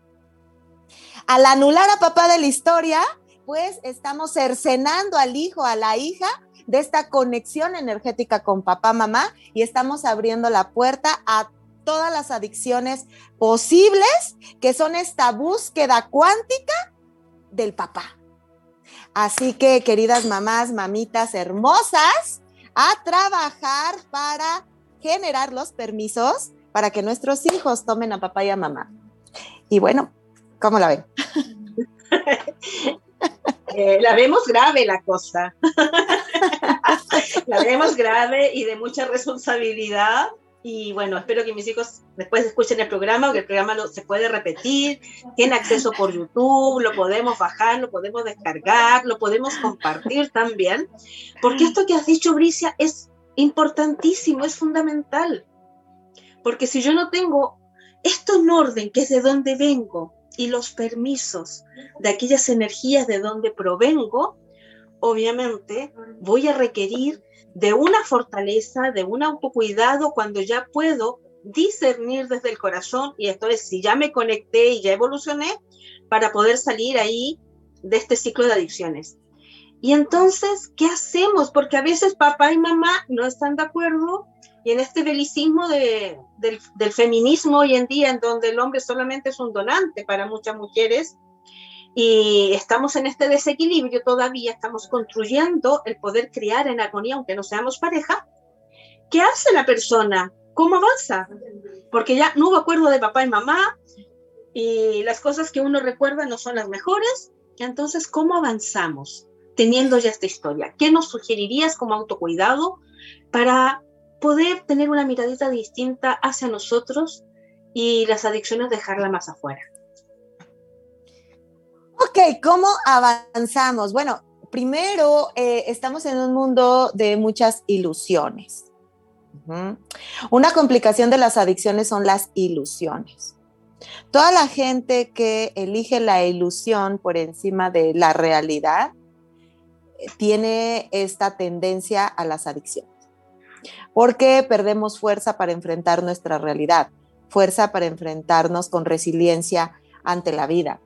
Al anular a papá de la historia, pues estamos cercenando al hijo, a la hija de esta conexión energética con papá, mamá y estamos abriendo la puerta a todas las adicciones posibles que son esta búsqueda cuántica del papá. Así que, queridas mamás, mamitas hermosas, a trabajar para generar los permisos para que nuestros hijos tomen a papá y a mamá. Y bueno, ¿cómo la ven? Eh, la vemos grave la cosa. la vemos grave y de mucha responsabilidad y bueno, espero que mis hijos después escuchen el programa, porque el programa se puede repetir, tiene acceso por YouTube, lo podemos bajar, lo podemos descargar, lo podemos compartir también, porque esto que has dicho, Bricia, es importantísimo, es fundamental. Porque si yo no tengo esto en orden, que es de donde vengo, y los permisos de aquellas energías de donde provengo, obviamente voy a requerir de una fortaleza, de un autocuidado cuando ya puedo discernir desde el corazón y esto es si ya me conecté y ya evolucioné para poder salir ahí de este ciclo de adicciones. Y entonces, ¿qué hacemos? Porque a veces papá y mamá no están de acuerdo y en este belicismo del, del feminismo hoy en día, en donde el hombre solamente es un donante para muchas mujeres, y estamos en este desequilibrio todavía, estamos construyendo el poder criar en armonía, aunque no seamos pareja. ¿Qué hace la persona? ¿Cómo avanza? Porque ya no hubo acuerdo de papá y mamá y las cosas que uno recuerda no son las mejores. Entonces, ¿cómo avanzamos teniendo ya esta historia? ¿Qué nos sugerirías como autocuidado para poder tener una miradita distinta hacia nosotros y las adicciones dejarla más afuera? ¿Cómo avanzamos? Bueno, primero eh, estamos en un mundo de muchas ilusiones. Una complicación de las adicciones son las ilusiones. Toda la gente que elige la ilusión por encima de la realidad eh, tiene esta tendencia a las adicciones. Porque perdemos fuerza para enfrentar nuestra realidad, fuerza para enfrentarnos con resiliencia ante la vida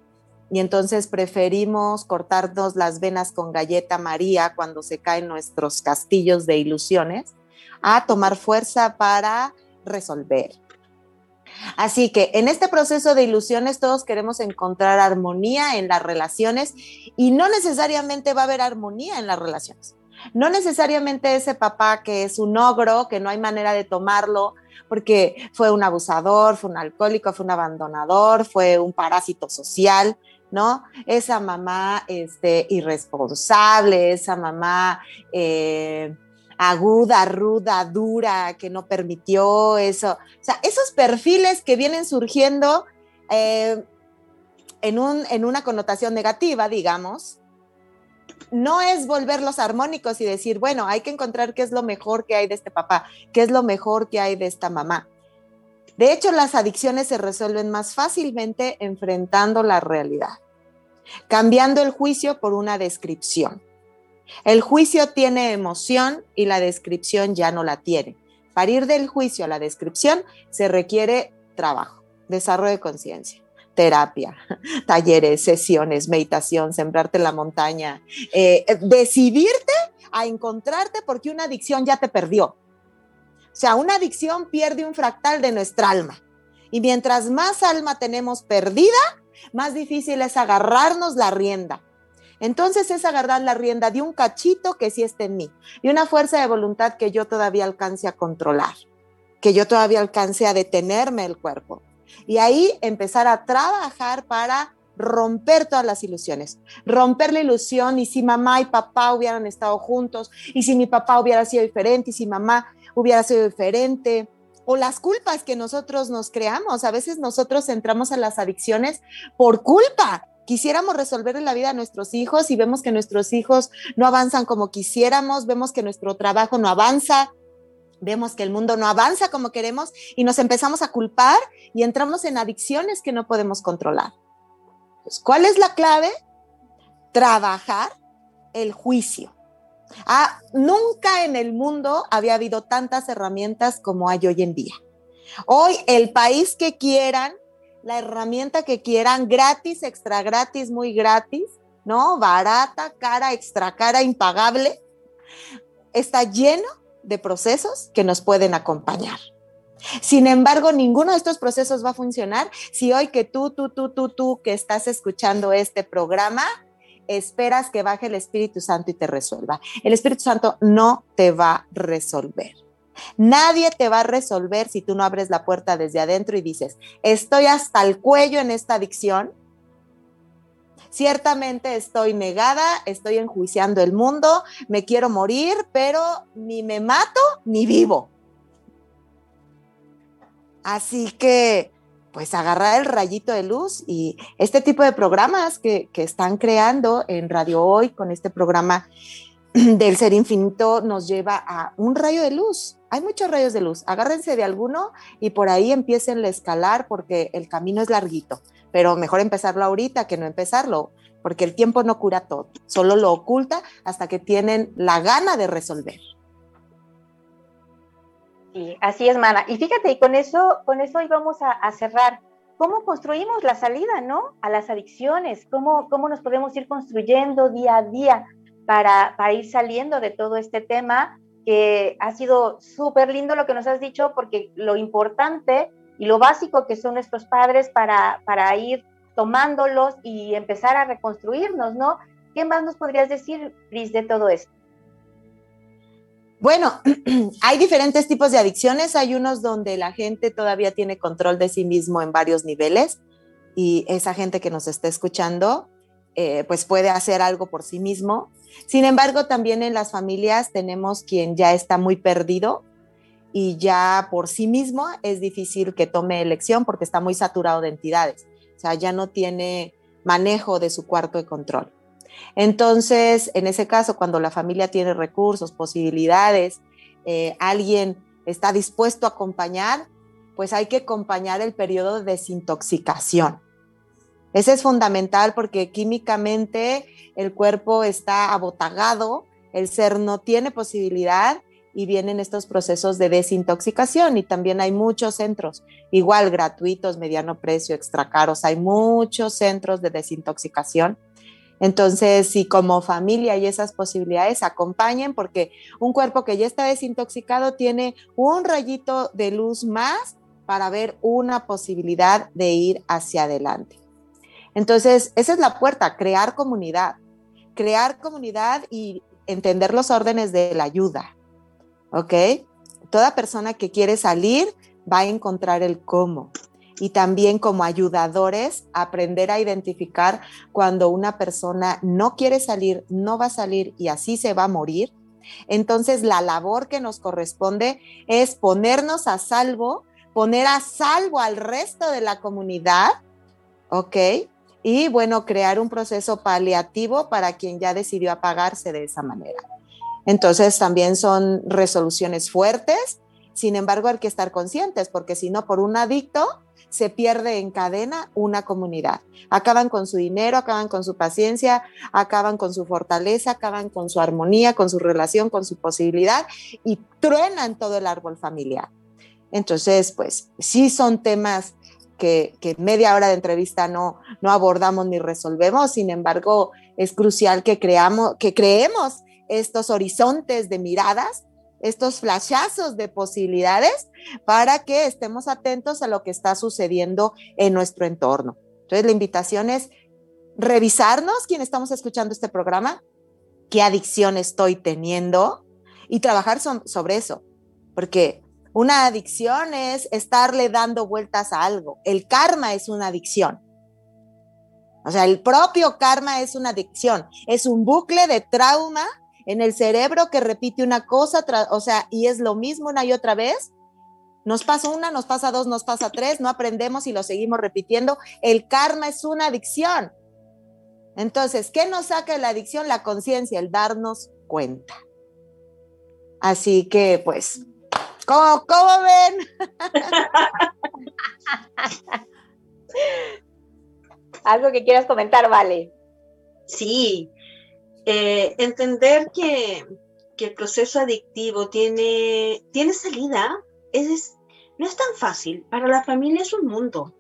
y entonces preferimos cortarnos las venas con galleta María cuando se caen nuestros castillos de ilusiones a tomar fuerza para resolver. Así que en este proceso de ilusiones todos queremos encontrar armonía en las relaciones y no necesariamente va a haber armonía en las relaciones. No necesariamente ese papá que es un ogro, que no hay manera de tomarlo porque fue un abusador, fue un alcohólico, fue un abandonador, fue un parásito social, ¿no? Esa mamá este, irresponsable, esa mamá eh, aguda, ruda, dura, que no permitió eso. O sea, esos perfiles que vienen surgiendo eh, en, un, en una connotación negativa, digamos, no es volverlos armónicos y decir, bueno, hay que encontrar qué es lo mejor que hay de este papá, qué es lo mejor que hay de esta mamá. De hecho, las adicciones se resuelven más fácilmente enfrentando la realidad, cambiando el juicio por una descripción. El juicio tiene emoción y la descripción ya no la tiene. Para ir del juicio a la descripción se requiere trabajo, desarrollo de conciencia terapia, talleres, sesiones, meditación, sembrarte en la montaña, eh, decidirte a encontrarte porque una adicción ya te perdió. O sea, una adicción pierde un fractal de nuestra alma. Y mientras más alma tenemos perdida, más difícil es agarrarnos la rienda. Entonces es agarrar la rienda de un cachito que sí está en mí y una fuerza de voluntad que yo todavía alcance a controlar, que yo todavía alcance a detenerme el cuerpo. Y ahí empezar a trabajar para romper todas las ilusiones, romper la ilusión y si mamá y papá hubieran estado juntos y si mi papá hubiera sido diferente y si mamá hubiera sido diferente o las culpas que nosotros nos creamos. A veces nosotros entramos a las adicciones por culpa. Quisiéramos resolver la vida a nuestros hijos y vemos que nuestros hijos no avanzan como quisiéramos, vemos que nuestro trabajo no avanza, vemos que el mundo no avanza como queremos y nos empezamos a culpar y entramos en adicciones que no podemos controlar. ¿Cuál es la clave? Trabajar el juicio. Ah, nunca en el mundo había habido tantas herramientas como hay hoy en día. Hoy el país que quieran, la herramienta que quieran, gratis, extra gratis, muy gratis, ¿no? Barata, cara, extra cara, impagable, está lleno de procesos que nos pueden acompañar. Sin embargo, ninguno de estos procesos va a funcionar si hoy que tú, tú, tú, tú, tú que estás escuchando este programa, esperas que baje el Espíritu Santo y te resuelva. El Espíritu Santo no te va a resolver. Nadie te va a resolver si tú no abres la puerta desde adentro y dices, estoy hasta el cuello en esta adicción, Ciertamente estoy negada, estoy enjuiciando el mundo, me quiero morir, pero ni me mato ni vivo. Así que, pues agarrar el rayito de luz y este tipo de programas que, que están creando en Radio Hoy con este programa del ser infinito nos lleva a un rayo de luz. Hay muchos rayos de luz. Agárrense de alguno y por ahí empiecen a escalar porque el camino es larguito pero mejor empezarlo ahorita que no empezarlo, porque el tiempo no cura todo, solo lo oculta hasta que tienen la gana de resolver. Sí, así es, Mana. Y fíjate, y con eso, con eso íbamos a, cerrar. ¿Cómo construimos la salida, no? A las adicciones, ¿cómo, cómo nos podemos ir construyendo día a día para, para ir saliendo de todo este tema que ha sido súper lindo lo que nos has dicho, porque lo importante y lo básico que son nuestros padres para, para ir tomándolos y empezar a reconstruirnos, ¿no? ¿Qué más nos podrías decir, Cris, de todo esto? Bueno, hay diferentes tipos de adicciones. Hay unos donde la gente todavía tiene control de sí mismo en varios niveles y esa gente que nos está escuchando, eh, pues puede hacer algo por sí mismo. Sin embargo, también en las familias tenemos quien ya está muy perdido y ya por sí mismo es difícil que tome elección porque está muy saturado de entidades. O sea, ya no tiene manejo de su cuarto de control. Entonces, en ese caso, cuando la familia tiene recursos, posibilidades, eh, alguien está dispuesto a acompañar, pues hay que acompañar el periodo de desintoxicación. Ese es fundamental porque químicamente el cuerpo está abotagado, el ser no tiene posibilidad y vienen estos procesos de desintoxicación y también hay muchos centros, igual gratuitos, mediano precio, extra caros, hay muchos centros de desintoxicación. Entonces, si como familia hay esas posibilidades, acompañen porque un cuerpo que ya está desintoxicado tiene un rayito de luz más para ver una posibilidad de ir hacia adelante. Entonces, esa es la puerta, crear comunidad, crear comunidad y entender los órdenes de la ayuda, ¿ok? Toda persona que quiere salir va a encontrar el cómo. Y también como ayudadores, aprender a identificar cuando una persona no quiere salir, no va a salir y así se va a morir. Entonces, la labor que nos corresponde es ponernos a salvo, poner a salvo al resto de la comunidad, ¿ok? Y bueno, crear un proceso paliativo para quien ya decidió apagarse de esa manera. Entonces, también son resoluciones fuertes, sin embargo, hay que estar conscientes, porque si no, por un adicto se pierde en cadena una comunidad. Acaban con su dinero, acaban con su paciencia, acaban con su fortaleza, acaban con su armonía, con su relación, con su posibilidad y truenan todo el árbol familiar. Entonces, pues sí son temas que, media hora de entrevista no, no abordamos ni resolvemos, sin embargo, es crucial que, creamos, que creemos estos horizontes de miradas estos flashazos de posibilidades para que estemos atentos a lo que está sucediendo en nuestro entorno. Entonces, la invitación es revisarnos, quien estamos escuchando este programa, qué adicción estoy teniendo y trabajar sobre eso, porque una adicción es estarle dando vueltas a algo. El karma es una adicción. O sea, el propio karma es una adicción, es un bucle de trauma en el cerebro que repite una cosa, o sea, y es lo mismo una y otra vez. Nos pasa una, nos pasa dos, nos pasa tres, no aprendemos y lo seguimos repitiendo. El karma es una adicción. Entonces, ¿qué nos saca de la adicción? La conciencia, el darnos cuenta. Así que, pues, ¿cómo, cómo ven? Algo que quieras comentar, Vale. Sí, eh, entender que, el proceso adictivo tiene, tiene salida es, no es tan fácil. Para la familia es un mundo.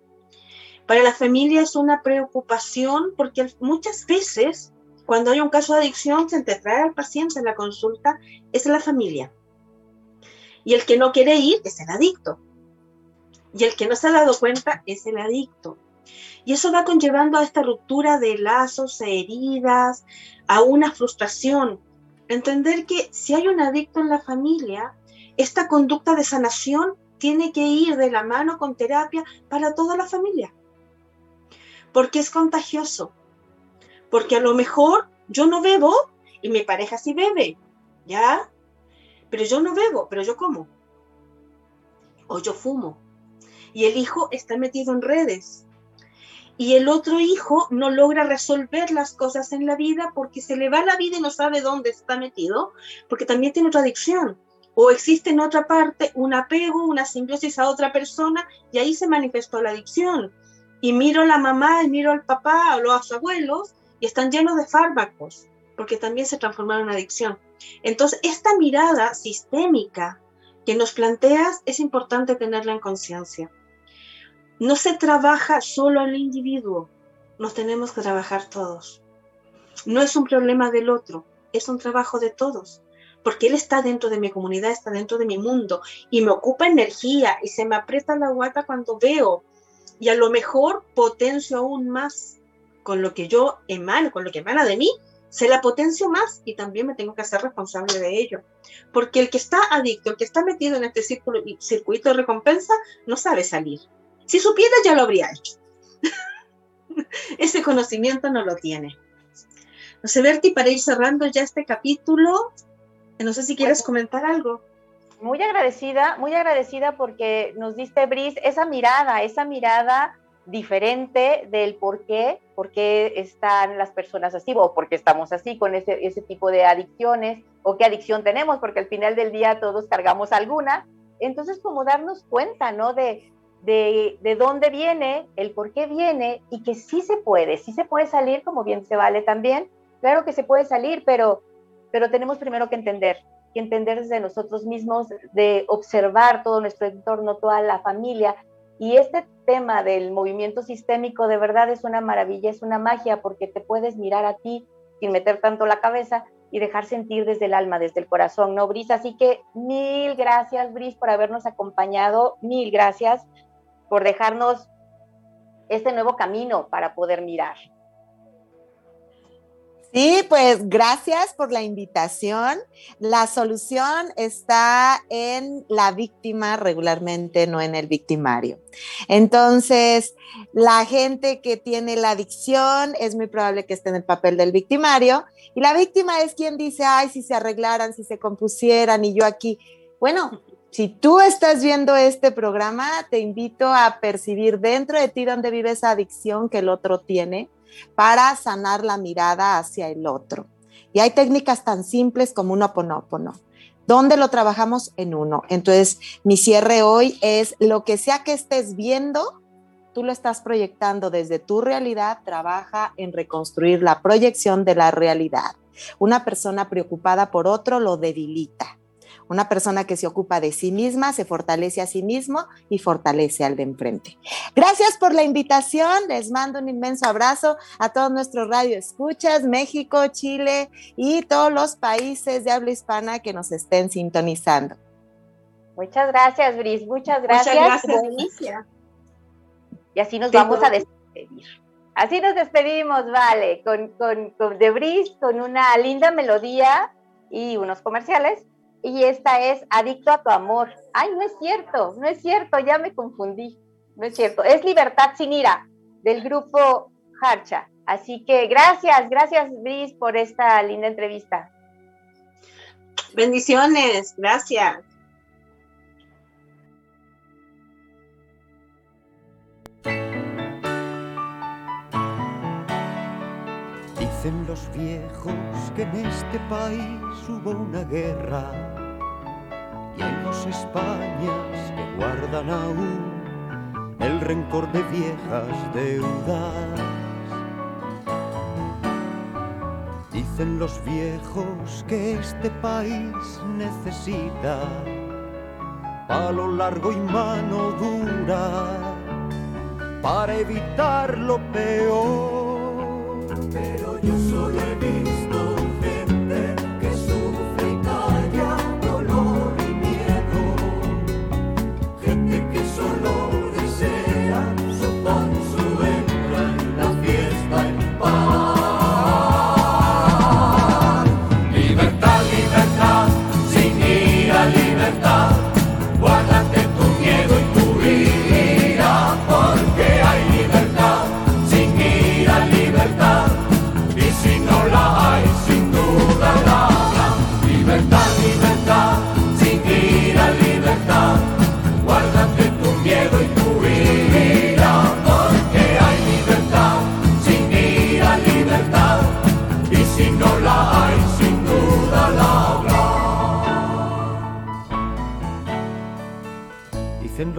Para la familia es una preocupación porque muchas veces cuando hay un caso de adicción se te trae al paciente en la consulta es la familia. Y el que no quiere ir es el adicto. Y el que no se ha dado cuenta es el adicto. Y eso va conllevando a esta ruptura de lazos, heridas, a una frustración. Entender que si hay un adicto en la familia, esta conducta de sanación tiene que ir de la mano con terapia para toda la familia. Porque es contagioso. Porque a lo mejor yo no bebo y mi pareja sí bebe, ¿ya? Pero yo no bebo, pero yo como. O yo fumo. Y el hijo está metido en redes y el otro hijo no logra resolver las cosas en la vida porque se le va la vida y no sabe dónde está metido, porque también tiene otra adicción. O existe en otra parte un apego, una simbiosis a otra persona y ahí se manifestó la adicción. Y miro a la mamá y miro al papá o los abuelos y están llenos de fármacos porque también se transformaron en adicción. Entonces, esta mirada sistémica que nos planteas es importante tenerla en conciencia. No se trabaja solo el individuo, nos tenemos que trabajar todos. No es un problema del otro, es un trabajo de todos, porque él está dentro de mi comunidad, está dentro de mi mundo y me ocupa energía y se me aprieta la guata cuando veo y a lo mejor potencio aún más con lo que yo emano, con lo que emana de mí, se la potencio más y también me tengo que hacer responsable de ello. Porque el que está adicto, el que está metido en este círculo, circuito de recompensa, no sabe salir. Si supiera ya lo habría hecho. Ese conocimiento no lo tiene. No sé, Berti, para ir cerrando ya este capítulo, no sé si quieres comentar algo. Muy agradecida, muy agradecida porque nos diste, Bris, esa mirada, esa mirada diferente del por qué, por qué están las personas así o por qué estamos así con ese, ese tipo de adicciones o qué adicción tenemos, porque al final del día todos cargamos alguna. Entonces, como darnos cuenta, ¿no? De, de, dónde viene, el por qué viene y que sí se puede, sí se puede salir, como bien se vale también. Claro que se puede salir, pero, pero tenemos primero que entender, que entender desde nosotros mismos, de observar todo nuestro entorno, toda la familia. Y este tema del movimiento sistémico de verdad es una maravilla, es una magia, porque te puedes mirar a ti sin meter tanto la cabeza y dejar sentir desde el alma, desde el corazón, ¿no, Bris? Así que mil gracias, Bris, por habernos acompañado, mil gracias por dejarnos este nuevo camino para poder mirar. Sí, pues gracias por la invitación. La solución está en la víctima regularmente, no en el victimario. Entonces, la gente que tiene la adicción es muy probable que esté en el papel del victimario y la víctima es quien dice, ay, si se arreglaran, si se compusieran y yo aquí. Bueno, si tú estás viendo este programa, te invito a percibir dentro de ti donde vive esa adicción que el otro tiene para sanar la mirada hacia el otro. Y hay técnicas tan simples como un oponopono. ¿Dónde lo trabajamos? En uno. Entonces, mi cierre hoy es lo que sea que estés viendo, tú lo estás proyectando desde tu realidad, trabaja en reconstruir la proyección de la realidad. Una persona preocupada por otro lo debilita. Una persona que se ocupa de sí misma se fortalece a sí mismo y fortalece al de enfrente. Gracias por la invitación. Les mando un inmenso abrazo a todos nuestros radioescuchas, México, Chile y todos los países de habla hispana que nos estén sintonizando. Muchas gracias, Bris. Muchas gracias. Muchas gracias, Alicia. Y así nos vamos a despedir. Así nos despedimos, vale, con, con, con de Bris, con una linda melodía y unos comerciales y esta es Adicto a tu amor. Ay, no es cierto, no es cierto, ya me confundí. No es cierto, es Libertad sin ira del grupo Harcha. Así que gracias, gracias Brice por esta linda entrevista. Bendiciones, gracias. Dicen los viejos que en este país hubo una guerra y hay dos Españas que guardan aún el rencor de viejas deudas. Dicen los viejos que este país necesita palo largo y mano dura para evitar lo peor. Yo solo he visto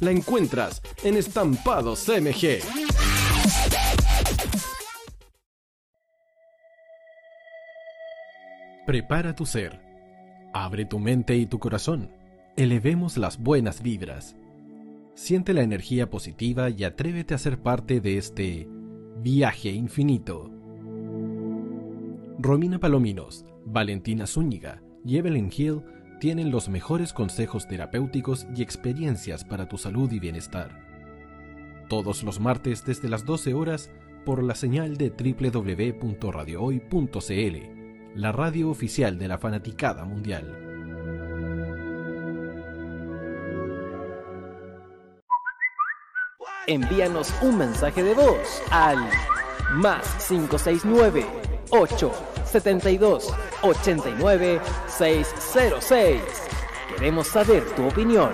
la encuentras en Estampados MG. Prepara tu ser. Abre tu mente y tu corazón. Elevemos las buenas vibras. Siente la energía positiva y atrévete a ser parte de este viaje infinito. Romina Palominos, Valentina Zúñiga y Evelyn Hill tienen los mejores consejos terapéuticos y experiencias para tu salud y bienestar. Todos los martes desde las 12 horas por la señal de www.radiohoy.cl, la radio oficial de la fanaticada mundial. Envíanos un mensaje de voz al más 569 872 89 606. Queremos saber tu opinión.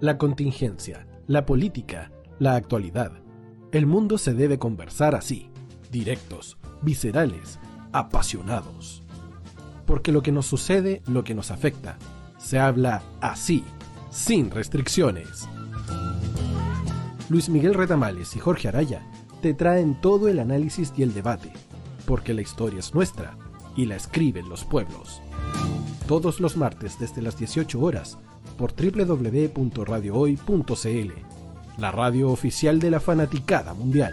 La contingencia, la política, la actualidad. El mundo se debe conversar así, directos, viscerales, apasionados. Porque lo que nos sucede, lo que nos afecta, se habla así, sin restricciones. Luis Miguel Retamales y Jorge Araya te traen todo el análisis y el debate, porque la historia es nuestra y la escriben los pueblos. Todos los martes desde las 18 horas por www.radiohoy.cl, la radio oficial de la fanaticada mundial.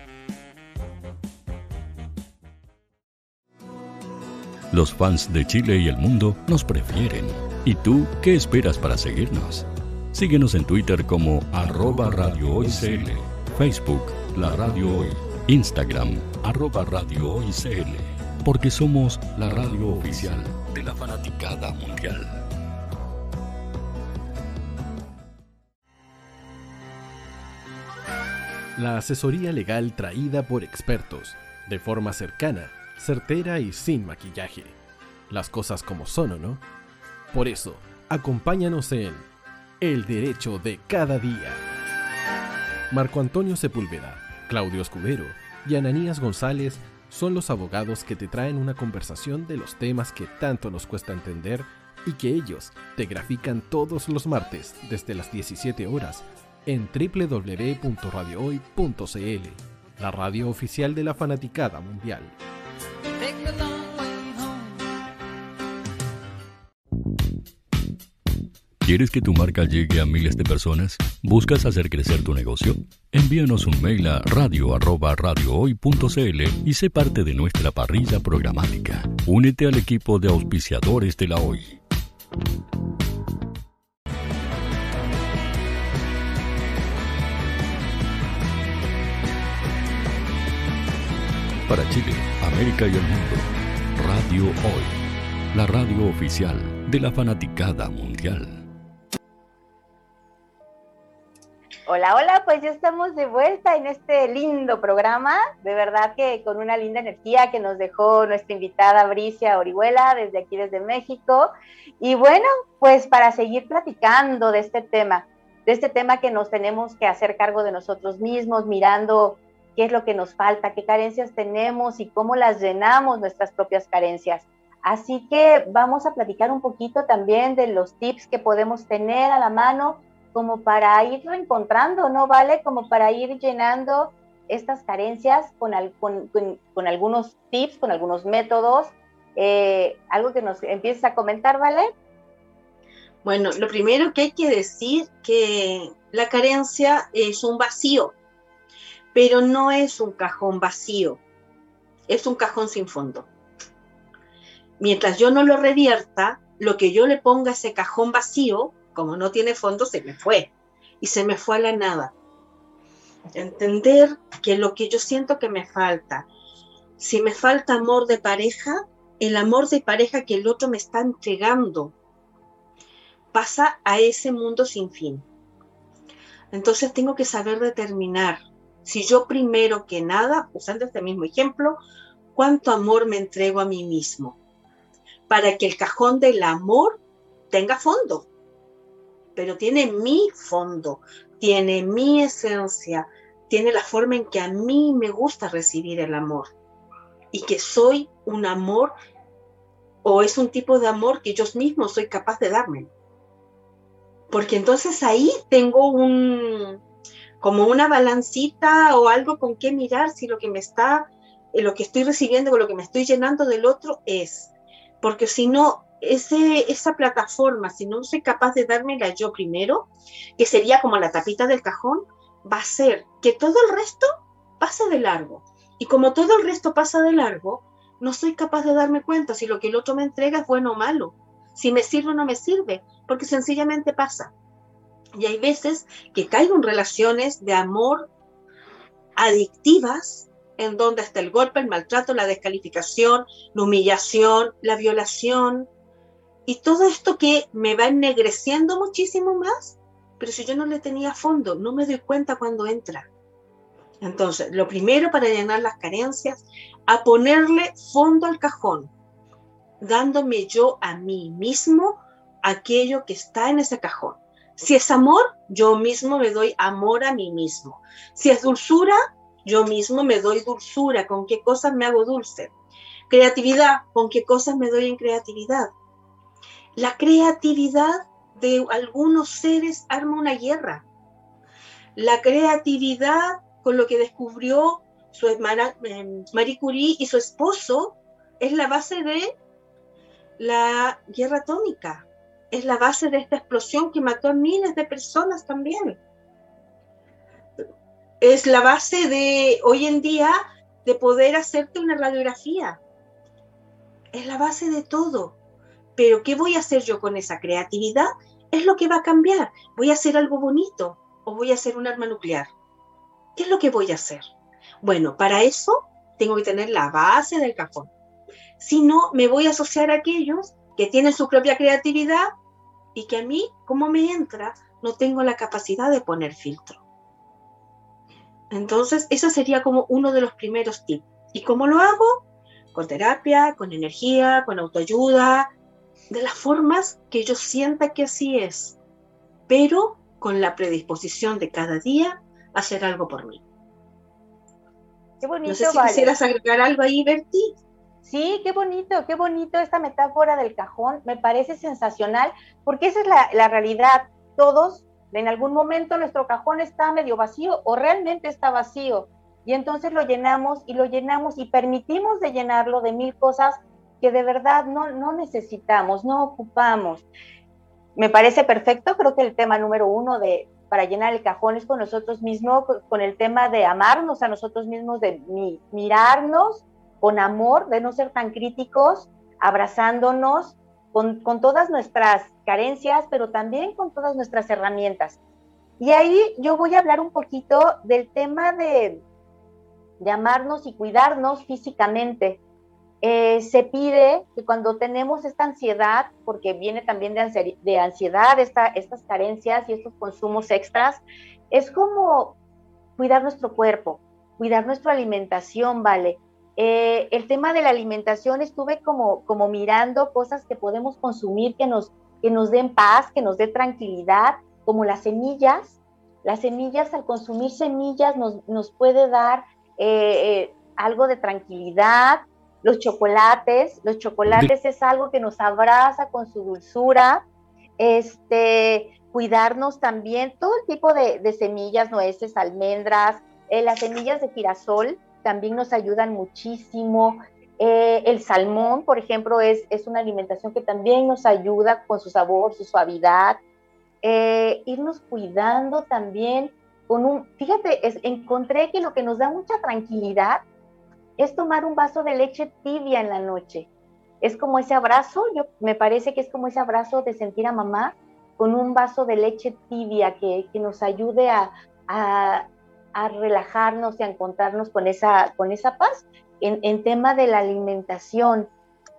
Los fans de Chile y el mundo nos prefieren. ¿Y tú qué esperas para seguirnos? Síguenos en Twitter como arroba Radio Hoy Facebook La Radio Hoy, Instagram arroba Radio porque somos la radio oficial de la fanaticada mundial. La asesoría legal traída por expertos, de forma cercana, certera y sin maquillaje. Las cosas como son, ¿o no? Por eso, acompáñanos en El Derecho de Cada Día. Marco Antonio Sepúlveda, Claudio Escudero y Ananías González son los abogados que te traen una conversación de los temas que tanto nos cuesta entender y que ellos te grafican todos los martes desde las 17 horas en www.radiohoy.cl, la radio oficial de la fanaticada mundial. ¿Quieres que tu marca llegue a miles de personas? ¿Buscas hacer crecer tu negocio? Envíanos un mail a radio@radiohoy.cl y sé parte de nuestra parrilla programática. Únete al equipo de auspiciadores de la Hoy. Para Chile, América y el mundo. Radio Hoy, la radio oficial de la fanaticada mundial. Hola, hola, pues ya estamos de vuelta en este lindo programa, de verdad que con una linda energía que nos dejó nuestra invitada Bricia Orihuela desde aquí, desde México. Y bueno, pues para seguir platicando de este tema, de este tema que nos tenemos que hacer cargo de nosotros mismos, mirando qué es lo que nos falta, qué carencias tenemos y cómo las llenamos nuestras propias carencias. Así que vamos a platicar un poquito también de los tips que podemos tener a la mano como para ir reencontrando, ¿no? ¿Vale? Como para ir llenando estas carencias con, al, con, con, con algunos tips, con algunos métodos. Eh, algo que nos empieces a comentar, ¿vale? Bueno, lo primero que hay que decir que la carencia es un vacío, pero no es un cajón vacío, es un cajón sin fondo. Mientras yo no lo revierta, lo que yo le ponga a ese cajón vacío como no tiene fondo, se me fue. Y se me fue a la nada. Entender que lo que yo siento que me falta, si me falta amor de pareja, el amor de pareja que el otro me está entregando pasa a ese mundo sin fin. Entonces tengo que saber determinar si yo primero que nada, usando este mismo ejemplo, cuánto amor me entrego a mí mismo, para que el cajón del amor tenga fondo. Pero tiene mi fondo, tiene mi esencia, tiene la forma en que a mí me gusta recibir el amor. Y que soy un amor o es un tipo de amor que yo mismo soy capaz de darme. Porque entonces ahí tengo un como una balancita o algo con qué mirar si lo que me está lo que estoy recibiendo o lo que me estoy llenando del otro es. Porque si no, ese, esa plataforma, si no soy capaz de dármela yo primero, que sería como la tapita del cajón, va a ser que todo el resto pase de largo. Y como todo el resto pasa de largo, no soy capaz de darme cuenta si lo que el otro me entrega es bueno o malo, si me sirve o no me sirve, porque sencillamente pasa. Y hay veces que caigo en relaciones de amor adictivas en donde está el golpe, el maltrato, la descalificación, la humillación, la violación, y todo esto que me va ennegreciendo muchísimo más, pero si yo no le tenía fondo, no me doy cuenta cuando entra. Entonces, lo primero para llenar las carencias, a ponerle fondo al cajón, dándome yo a mí mismo aquello que está en ese cajón. Si es amor, yo mismo me doy amor a mí mismo. Si es dulzura, yo mismo me doy dulzura. ¿Con qué cosas me hago dulce? Creatividad, ¿con qué cosas me doy en creatividad? La creatividad de algunos seres arma una guerra. La creatividad con lo que descubrió su hermana eh, Marie Curie y su esposo es la base de la guerra atómica. Es la base de esta explosión que mató a miles de personas también. Es la base de hoy en día de poder hacerte una radiografía. Es la base de todo. Pero ¿qué voy a hacer yo con esa creatividad? Es lo que va a cambiar. ¿Voy a hacer algo bonito o voy a hacer un arma nuclear? ¿Qué es lo que voy a hacer? Bueno, para eso tengo que tener la base del cajón. Si no, me voy a asociar a aquellos que tienen su propia creatividad y que a mí, como me entra, no tengo la capacidad de poner filtro. Entonces, eso sería como uno de los primeros tips. ¿Y cómo lo hago? Con terapia, con energía, con autoayuda, de las formas que yo sienta que así es, pero con la predisposición de cada día a hacer algo por mí. Qué bonito, no sé si vale. quisieras agregar algo ahí, Berti. Sí, qué bonito, qué bonito esta metáfora del cajón, me parece sensacional, porque esa es la, realidad. Todos, en algún momento nuestro cajón está medio vacío o realmente está vacío, y entonces lo llenamos y lo llenamos y permitimos de llenarlo de mil cosas que de verdad no, no necesitamos, no ocupamos. Me parece perfecto, creo que el tema número uno de para llenar el cajón es con nosotros mismos, con el tema de amarnos a nosotros mismos, de mi, mirarnos con amor, de no ser tan críticos, abrazándonos con, con todas nuestras carencias, pero también con todas nuestras herramientas. Y ahí yo voy a hablar un poquito del tema de, de amarnos y cuidarnos físicamente. Eh, se pide que cuando tenemos esta ansiedad, porque viene también de, de ansiedad, esta, estas carencias y estos consumos extras, es como cuidar nuestro cuerpo, cuidar nuestra alimentación, ¿vale? Eh, el tema de la alimentación estuve como, como mirando cosas que podemos consumir que nos, que nos den paz, que nos dé tranquilidad, como las semillas. Las semillas, al consumir semillas, nos, nos puede dar eh, eh, algo de tranquilidad. Los chocolates, los chocolates es algo que nos abraza con su dulzura. Este, cuidarnos también, todo el tipo de, de semillas, nueces, almendras, eh, las semillas de girasol también nos ayudan muchísimo. Eh, el salmón, por ejemplo, es, es, una alimentación que también nos ayuda con su sabor, su suavidad. Eh, irnos cuidando también con un, fíjate, es, encontré que lo que nos da mucha tranquilidad es tomar un vaso de leche tibia en la noche. Es como ese abrazo, yo me parece que es como ese abrazo de sentir a mamá con un vaso de leche tibia que, que nos ayude a, a, a, relajarnos y a encontrarnos con esa, con esa paz. En, en tema de la alimentación,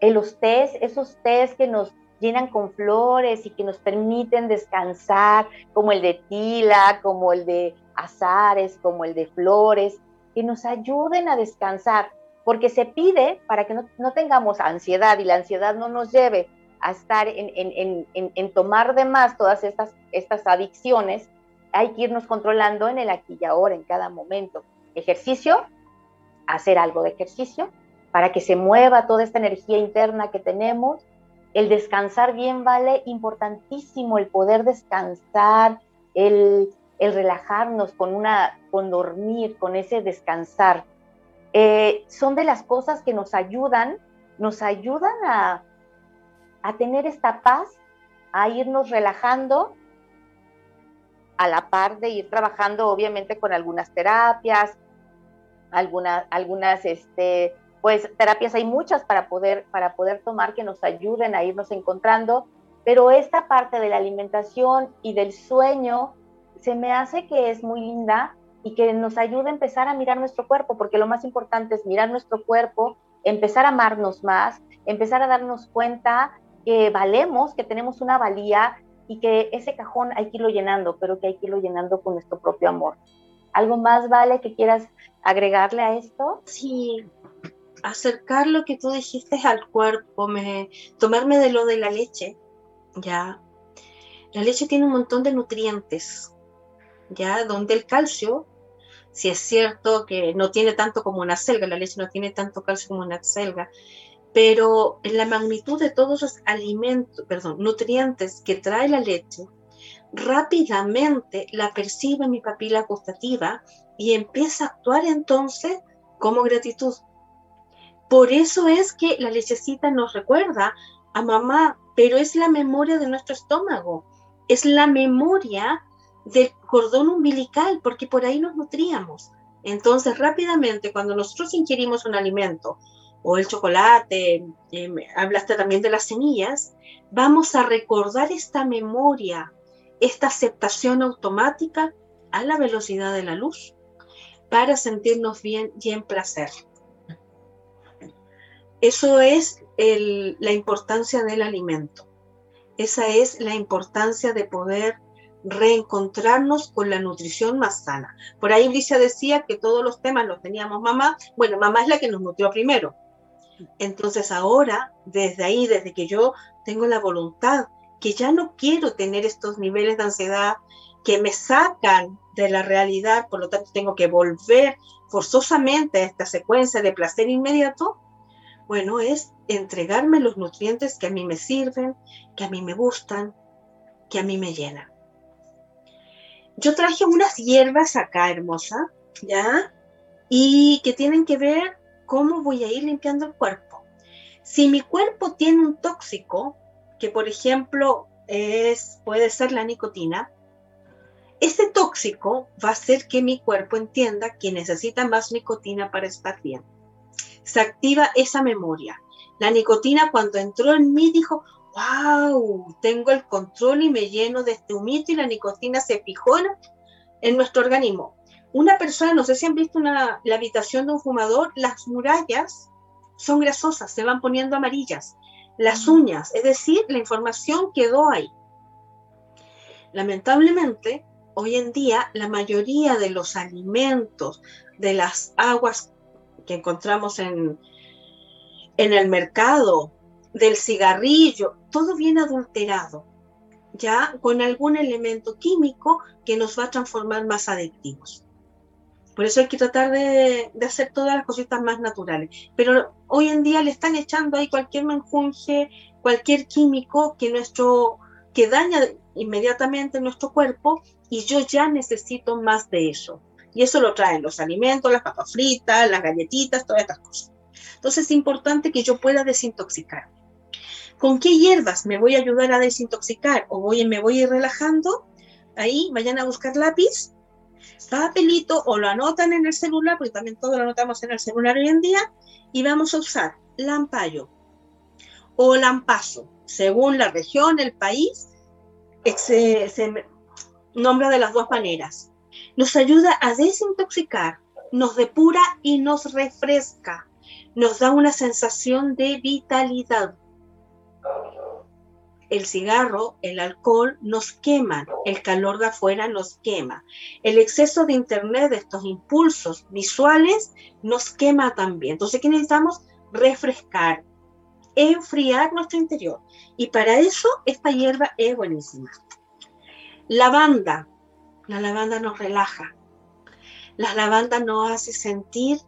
en los esos tés que nos llenan con flores y que nos permiten descansar, como el de tila, como el de azares, como el de flores, que nos ayuden a descansar, porque se pide para que no, no tengamos ansiedad y la ansiedad no nos lleve a estar en, en, en, en, tomar de más todas estas, estas adicciones, hay que irnos controlando en el aquí y ahora, en cada momento. Ejercicio, hacer algo de ejercicio para que se mueva toda esta energía interna que tenemos. El descansar bien vale importantísimo, el poder descansar, el, el relajarnos con, una, con dormir, con ese descansar. Eh, son de las cosas que nos ayudan, nos ayudan a tener esta paz, a irnos relajando a la par de ir trabajando obviamente con algunas terapias, algunas, algunas, este, pues terapias hay muchas para poder, para poder tomar que nos ayuden a irnos encontrando, pero esta parte de la alimentación y del sueño se me hace que es muy linda y que nos ayuda a empezar a mirar nuestro cuerpo, porque lo más importante es mirar nuestro cuerpo, empezar a amarnos más, empezar a darnos cuenta que valemos, que tenemos una valía y que ese cajón hay que irlo llenando, pero que hay que irlo llenando con nuestro propio amor. ¿Algo más vale que quieras agregarle a esto? Sí, acercar lo que tú dijiste al cuerpo, me, tomarme de lo de la leche, ya. La leche tiene un montón de nutrientes, ya, donde el calcio, si es cierto que no tiene tanto como una selga, la leche no tiene tanto calcio como una selga, pero en la magnitud de todos los nutrientes que trae la leche, rápidamente la percibe mi papila gustativa y empieza a actuar entonces como gratitud. Por eso es que la lechecita nos recuerda a mamá, pero es la memoria de nuestro estómago, es la memoria del cordón umbilical, porque por ahí nos nutríamos. Entonces, rápidamente, cuando nosotros ingerimos un alimento, o el chocolate, eh, hablaste también de las semillas, vamos a recordar esta memoria, esta aceptación automática a la velocidad de la luz para sentirnos bien y en placer. Eso es la importancia del alimento. Esa es la importancia de poder reencontrarnos con la nutrición más sana. Por ahí Alicia decía que todos los temas los teníamos mamá. Bueno, mamá es la que nos nutrió primero. Entonces ahora, desde ahí, desde que yo tengo la voluntad, que ya no quiero tener estos niveles de ansiedad que me sacan de la realidad, por lo tanto tengo que volver forzosamente a esta secuencia de placer inmediato, bueno, es entregarme los nutrientes que a mí me sirven, que a mí me gustan, que a mí me llenan. Yo traje unas hierbas acá, hermosa, ¿ya? Y que tienen que ver cómo voy a ir limpiando el cuerpo. Si mi cuerpo tiene un tóxico, que por ejemplo es, puede ser la nicotina, ese tóxico va a hacer que mi cuerpo entienda que necesita más nicotina para estar bien. Se activa esa memoria. La nicotina cuando entró en mí dijo, wow, tengo el control y me lleno de este humito y la nicotina se fijó en, nuestro organismo. Una persona, no sé si han visto una, la habitación de un fumador, las murallas son grasosas, se van poniendo amarillas, las uñas, es decir, la información quedó ahí. Lamentablemente, hoy en día la mayoría de los alimentos, de las aguas que encontramos en, en el mercado, del cigarrillo, todo viene adulterado, ya con algún elemento químico que nos va a transformar más adictivos. Por eso hay que tratar de, de, hacer todas las cositas más naturales. Pero hoy en día le están echando ahí cualquier menjunje, cualquier químico que, nuestro, que daña inmediatamente nuestro cuerpo y yo ya necesito más de eso. Y eso lo traen los alimentos, las papas fritas, las galletitas, todas estas cosas. Entonces es importante que yo pueda desintoxicar. ¿Con qué hierbas me voy a ayudar a desintoxicar? ¿O voy, me voy a ir relajando? Ahí vayan a buscar lápiz, papelito o lo anotan en el celular, porque también todo lo anotamos en el celular hoy en día, y vamos a usar lampayo o lampazo, según la región, el país, se, se nombra de las dos maneras. Nos ayuda a desintoxicar, nos depura y nos refresca, nos da una sensación de vitalidad. El cigarro, el alcohol nos queman, el calor de afuera nos quema. El exceso de internet, de estos impulsos visuales, nos quema también. Entonces, ¿qué necesitamos? Refrescar, enfriar nuestro interior. Y para eso esta hierba es buenísima. Lavanda. La lavanda nos relaja. La lavanda nos hace sentir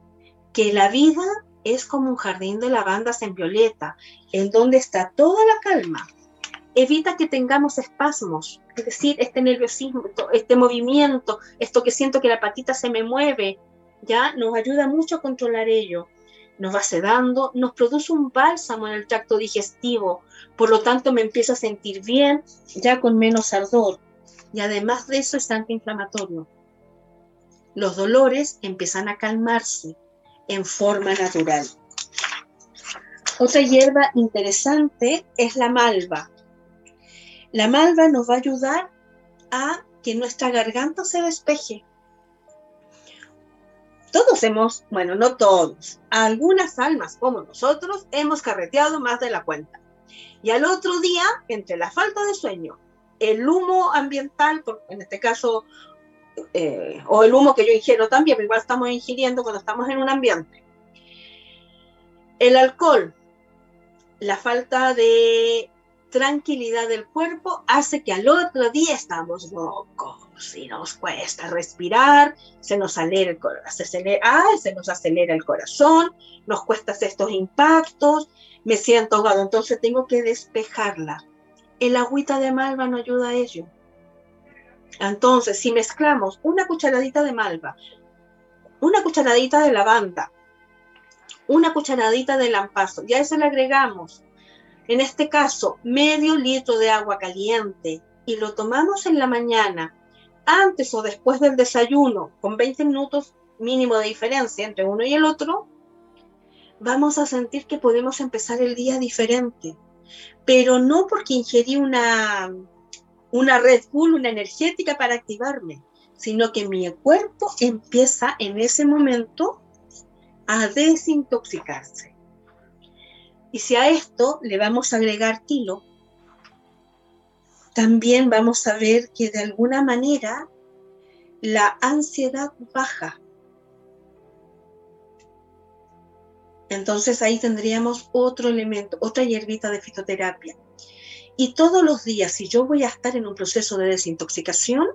que la vida es como un jardín de lavandas en violeta, en donde está toda la calma. Evita que tengamos espasmos, es decir, este nerviosismo, este movimiento, esto que siento que la patita se me mueve, ya nos ayuda mucho a controlar ello. Nos va sedando, nos produce un bálsamo en el tracto digestivo, por lo tanto me empiezo a sentir bien, ya con menos ardor. Y además de eso es antiinflamatorio. Los dolores empiezan a calmarse en forma natural. Otra hierba interesante es la malva. La malva nos va a ayudar a que nuestra garganta se despeje. Todos hemos, bueno, no todos, algunas almas como nosotros hemos carreteado más de la cuenta. Y al otro día, entre la falta de sueño, el humo ambiental, en este caso, eh, o el humo que yo ingiero también, igual estamos ingiriendo cuando estamos en un ambiente. El alcohol, la falta de tranquilidad del cuerpo hace que al otro día estamos locos y nos cuesta respirar, se nos acelera el, corazón, nos cuesta hacer estos impactos, me siento ahogado, entonces tengo que despejarla. El agüita de malva no ayuda a ello. Entonces, si mezclamos una cucharadita de malva, una cucharadita de lavanda, una cucharadita de lampazo, y a eso le agregamos, en este caso, medio litro de agua caliente, y lo tomamos en la mañana, antes o después del desayuno, con 20 minutos mínimo de diferencia entre uno y el otro, vamos a sentir que podemos empezar el día diferente, pero no porque ingerí una, una Red Bull, una energética para activarme, sino que mi cuerpo empieza en ese momento a desintoxicarse. Y si a esto le vamos a agregar tilo, también vamos a ver que de alguna manera la ansiedad baja. Entonces ahí tendríamos otro elemento, otra hierbita de fitoterapia. Y todos los días, si yo voy a estar en un proceso de desintoxicación,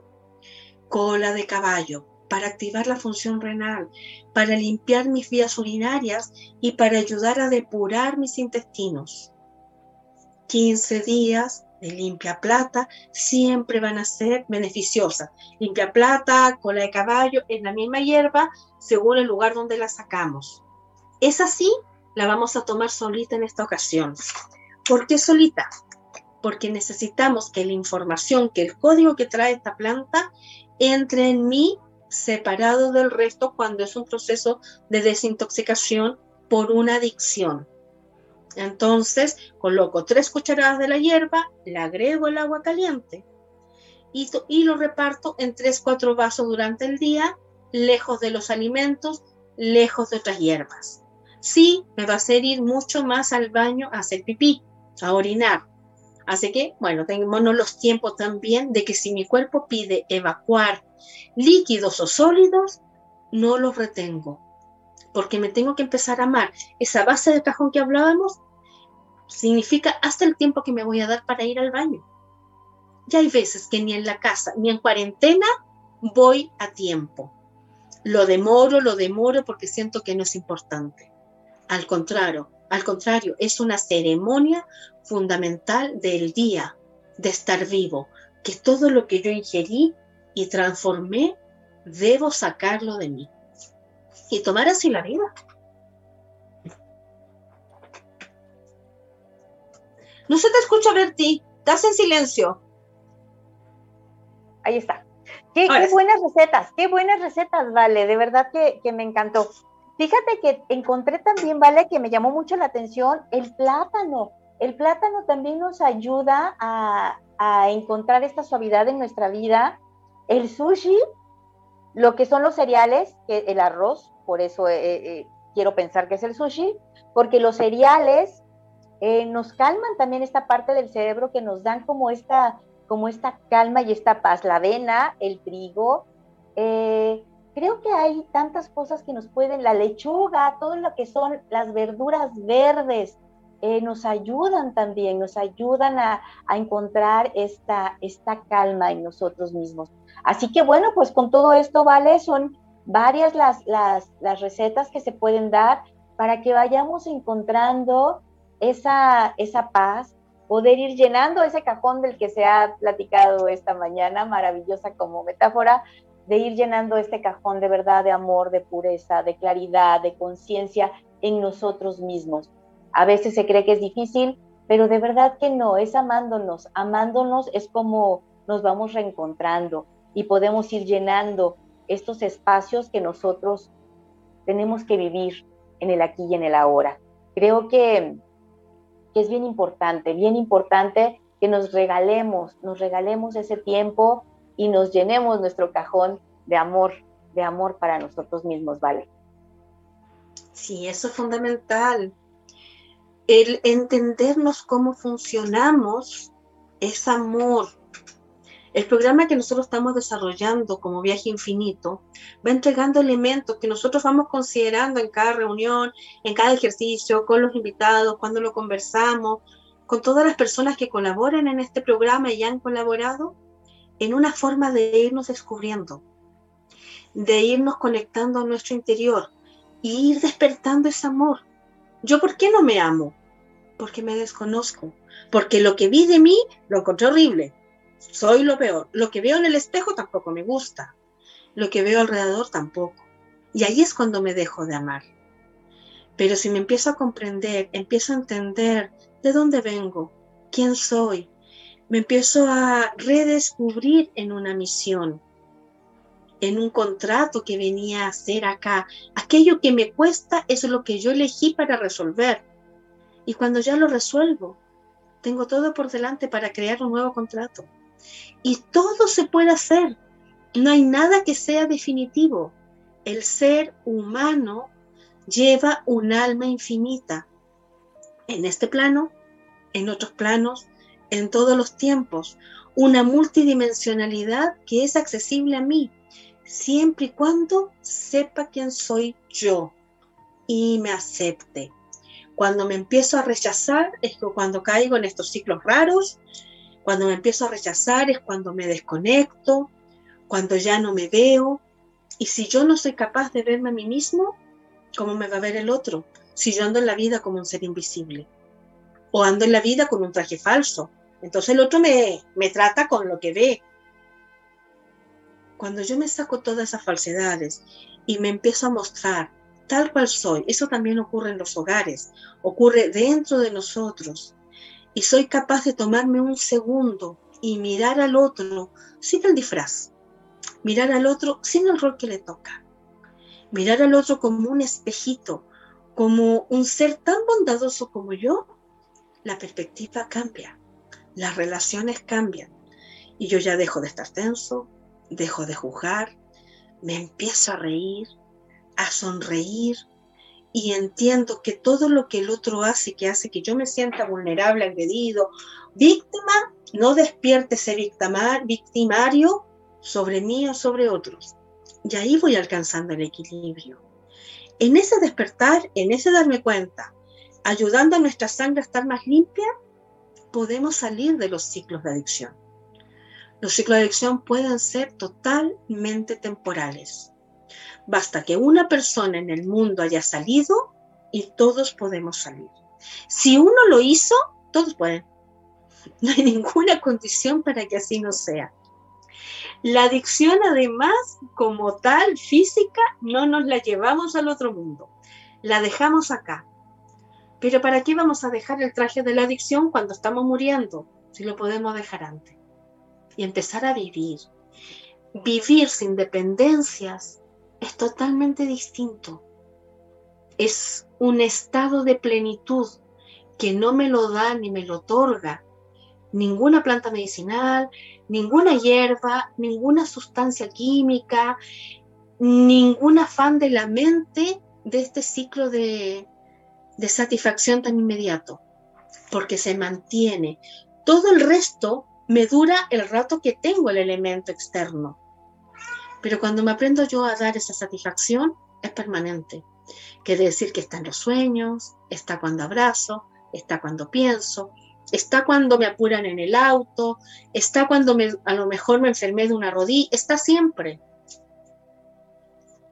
cola de caballo, para activar la función renal, para limpiar mis vías urinarias y para ayudar a depurar mis intestinos. 15 días de limpia plata siempre van a ser beneficiosas. Limpia plata, cola de caballo, es la misma hierba según el lugar donde la sacamos. Es así, la vamos a tomar solita en esta ocasión. ¿Por qué solita? Porque necesitamos que la información, que el código que trae esta planta entre en mí separado del resto cuando es un proceso de desintoxicación por una adicción. Entonces, coloco tres cucharadas de la hierba, le agrego el agua caliente y, y lo reparto en tres, cuatro vasos durante el día lejos de los alimentos, lejos de otras hierbas. Sí, me va a hacer ir mucho más al baño a hacer pipí, a orinar. Así que, bueno, tenemos los tiempos también de que si mi cuerpo pide evacuar líquidos o sólidos, no los retengo, porque me tengo que empezar a amar. Esa base de cajón que hablábamos significa hasta el tiempo que me voy a dar para ir al baño. Ya hay veces que ni en la casa ni en cuarentena voy a tiempo. Lo demoro, lo demoro porque siento que no es importante. Al contrario, al contrario, es una ceremonia fundamental del día, de estar vivo, que todo lo que yo ingerí y transformé, debo sacarlo de mí. Y tomar así la vida. No se te escucha, Berti. Estás en silencio. Ahí está. Qué, qué buenas recetas, qué buenas recetas, Vale. De verdad que, que me encantó. Fíjate que encontré también, Vale, que me llamó mucho la atención el plátano. El plátano también nos ayuda a, a encontrar esta suavidad en nuestra vida. El sushi, lo que son los cereales, el arroz, por eso eh, eh, quiero pensar que es el sushi, porque los cereales eh, nos calman también esta parte del cerebro que nos dan como esta, como esta calma y esta paz. La avena, el trigo, eh, creo que hay tantas cosas que nos pueden, la lechuga, todo lo que son las verduras verdes, eh, nos ayudan también, nos ayudan a, a, encontrar esta, esta calma en nosotros mismos. Así que bueno, pues con todo esto, ¿vale? Son varias las, las, las recetas que se pueden dar para que vayamos encontrando esa, esa paz, poder ir llenando ese cajón del que se ha platicado esta mañana, maravillosa como metáfora, de ir llenando este cajón de verdad, de amor, de pureza, de claridad, de conciencia en nosotros mismos. A veces se cree que es difícil, pero de verdad que no, es amándonos. Amándonos es como nos vamos reencontrando y podemos ir llenando estos espacios que nosotros tenemos que vivir en el aquí y en el ahora. Creo que, que es bien importante, bien importante que nos regalemos, nos regalemos ese tiempo y nos llenemos nuestro cajón de amor, de amor para nosotros mismos, ¿vale? Sí, eso es fundamental. El entendernos cómo funcionamos es amor. El programa que nosotros estamos desarrollando como Viaje Infinito va entregando elementos que nosotros vamos considerando en cada reunión, en cada ejercicio, con los invitados, cuando lo conversamos, con todas las personas que colaboran en este programa y han colaborado, en una forma de irnos descubriendo, de irnos conectando a nuestro interior y ir despertando ese amor. ¿Yo por qué no me amo? Porque me desconozco, porque lo que vi de mí lo encontré horrible, soy lo peor. Lo que veo en el espejo tampoco me gusta. Lo que veo alrededor tampoco. Y ahí es cuando me dejo de amar. Pero si me empiezo a comprender, empiezo a entender de dónde vengo, quién soy, me empiezo a redescubrir en una misión, en un contrato que venía a hacer acá. Aquello que me cuesta es lo que yo elegí para resolver. Y cuando ya lo resuelvo, tengo todo por delante para crear un nuevo contrato. Y todo se puede hacer. No hay nada que sea definitivo. El ser humano lleva un alma infinita. En este plano, en otros planos, en todos los tiempos. Una multidimensionalidad que es accesible a mí, siempre y cuando sepa quién soy yo y me acepte. Cuando me empiezo a rechazar es cuando caigo en estos ciclos raros cuando me empiezo a rechazar es cuando me desconecto, cuando ya no me veo. Y si yo no soy capaz de verme a mí mismo, ¿cómo me va a ver el otro? Si yo ando en la vida como un ser invisible. O ando en la vida con un traje falso. Entonces el otro me, me trata con lo que ve. Cuando yo me saco todas esas falsedades y me empiezo a mostrar tal cual soy, eso también ocurre en los hogares, ocurre dentro de nosotros. Y soy capaz de tomarme un segundo y mirar al otro sin el disfraz, mirar al otro sin el rol que le toca, mirar al otro como un espejito, como un ser tan bondadoso como yo, la perspectiva cambia, las relaciones cambian y yo ya dejo de estar tenso, dejo de juzgar, me empiezo a reír, a sonreír y entiendo que todo lo que el otro hace, que hace que yo me sienta vulnerable, agredido, víctima, no despierte ese victimar- victimario sobre mí o sobre otros. Y ahí voy alcanzando el equilibrio. En ese despertar, en ese darme cuenta, ayudando a nuestra sangre a estar más limpia, podemos salir de los ciclos de adicción. Los ciclos de adicción pueden ser totalmente temporales. Basta que una persona en el mundo haya salido y todos podemos salir. Si uno lo hizo, todos pueden. No hay ninguna condición para que así no sea. La adicción, además, como tal, física, no nos la llevamos al otro mundo. La dejamos acá. Pero ¿para qué vamos a dejar el traje de la adicción cuando estamos muriendo? Si lo podemos dejar antes. Y empezar a vivir. Vivir sin dependencias es totalmente distinto. Es un estado de plenitud que no me lo da ni me lo otorga ninguna planta medicinal, ninguna hierba, ninguna sustancia química, ningún afán de la mente de este ciclo de, de satisfacción tan inmediato, porque se mantiene. Todo el resto me dura el rato que tengo el elemento externo. Pero cuando me aprendo yo a dar esa satisfacción, es permanente. Quiere decir que está en los sueños, está cuando abrazo, está cuando pienso, está cuando me apuran en el auto, está cuando a lo mejor me enfermé de una rodilla, está siempre.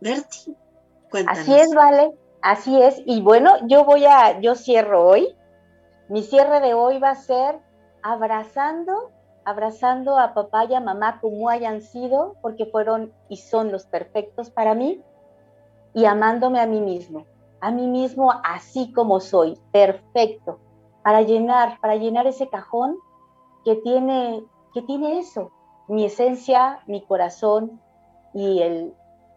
Berti, cuéntanos. Así es, vale, así es. Y bueno, yo voy a, yo cierro hoy. Mi cierre de hoy va a ser abrazando, abrazando a papá y a mamá como hayan sido, porque fueron y son los perfectos para mí, y amándome a mí mismo, a mí mismo así como soy, perfecto, para llenar, para llenar ese cajón que tiene, que tiene eso, mi esencia, mi corazón y, el,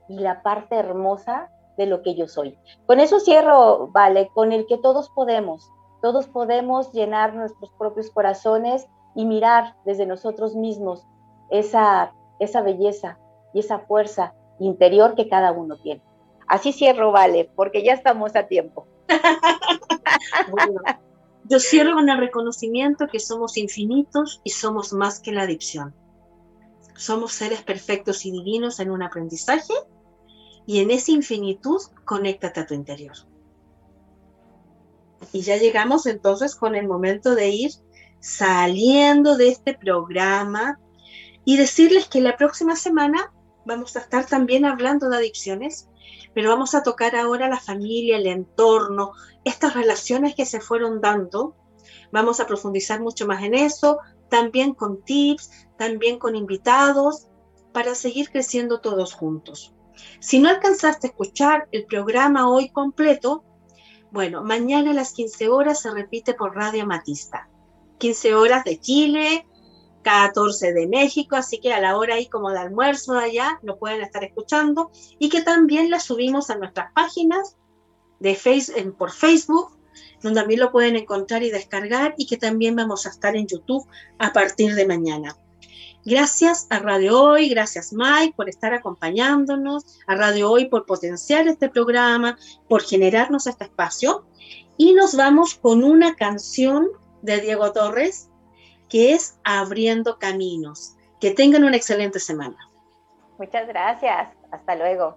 y la parte hermosa de lo que yo soy. Con eso cierro, vale, con el que todos podemos, todos podemos llenar nuestros propios corazones y mirar desde nosotros mismos esa, esa belleza y esa fuerza interior que cada uno tiene. Así cierro, vale, porque ya estamos a tiempo. Yo cierro con el reconocimiento que somos infinitos y somos más que la adicción. Somos seres perfectos y divinos en un aprendizaje y en esa infinitud conéctate a tu interior. Y ya llegamos entonces con el momento de ir saliendo de este programa y decirles que la próxima semana vamos a estar también hablando de adicciones, pero vamos a tocar ahora la familia, el entorno, estas relaciones que se fueron dando. Vamos a profundizar mucho más en eso, también con tips, también con invitados, para seguir creciendo todos juntos. Si no alcanzaste a escuchar el programa hoy completo, bueno, mañana a las 15 horas se repite por Radio Matista. 15 horas de Chile, 14 de México, así que a la hora ahí como de almuerzo allá lo pueden estar escuchando y que también la subimos a nuestras páginas de por Facebook, donde también lo pueden encontrar y descargar y que también vamos a estar en YouTube a partir de mañana. Gracias a Radio Hoy, gracias Mike por estar acompañándonos, a Radio Hoy por potenciar este programa, por generarnos este espacio. Y nos vamos con una canción de Diego Torres que es Abriendo Caminos. Que tengan una excelente semana. Muchas gracias. Hasta luego.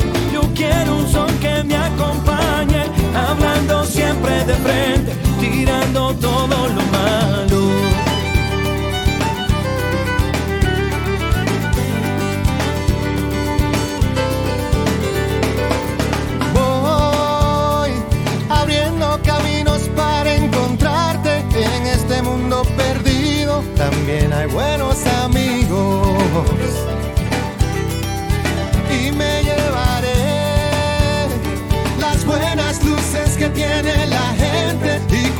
un sol que me acompañe, hablando siempre de frente, tirando todo lo malo. Voy abriendo caminos para encontrarte en este mundo perdido. También hay buenos amigos.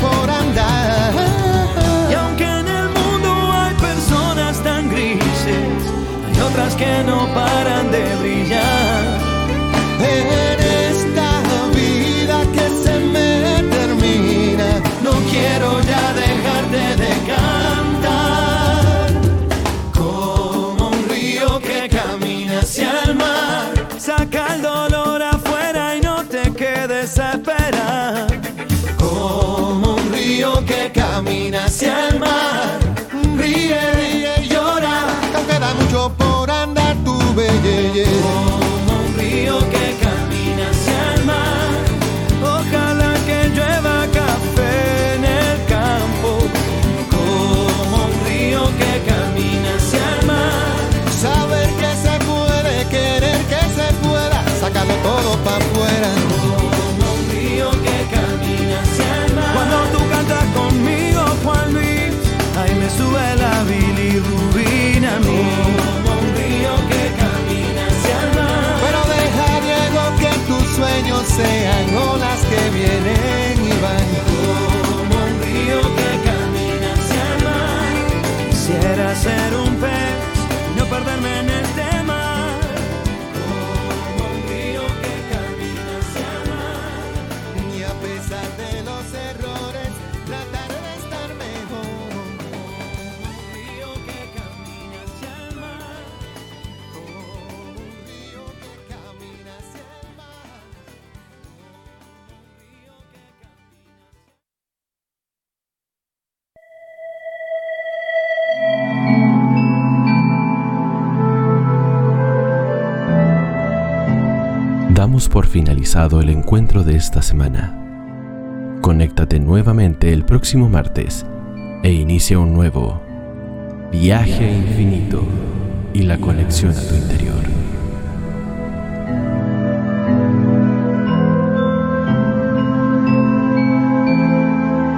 Por andar, Y aunque en el mundo hay personas tan grises, hay otras que no paran de brillar. Camina hacia el mar. ríe, ríe y llora. Y aunque da mucho por andar, tu belleza. Sueños sean olas que vienen y van. Como un río que camina hacia el mar. Quisiera ser el encuentro de esta semana. Conéctate nuevamente el próximo martes e inicia un nuevo viaje infinito y la conexión a tu interior.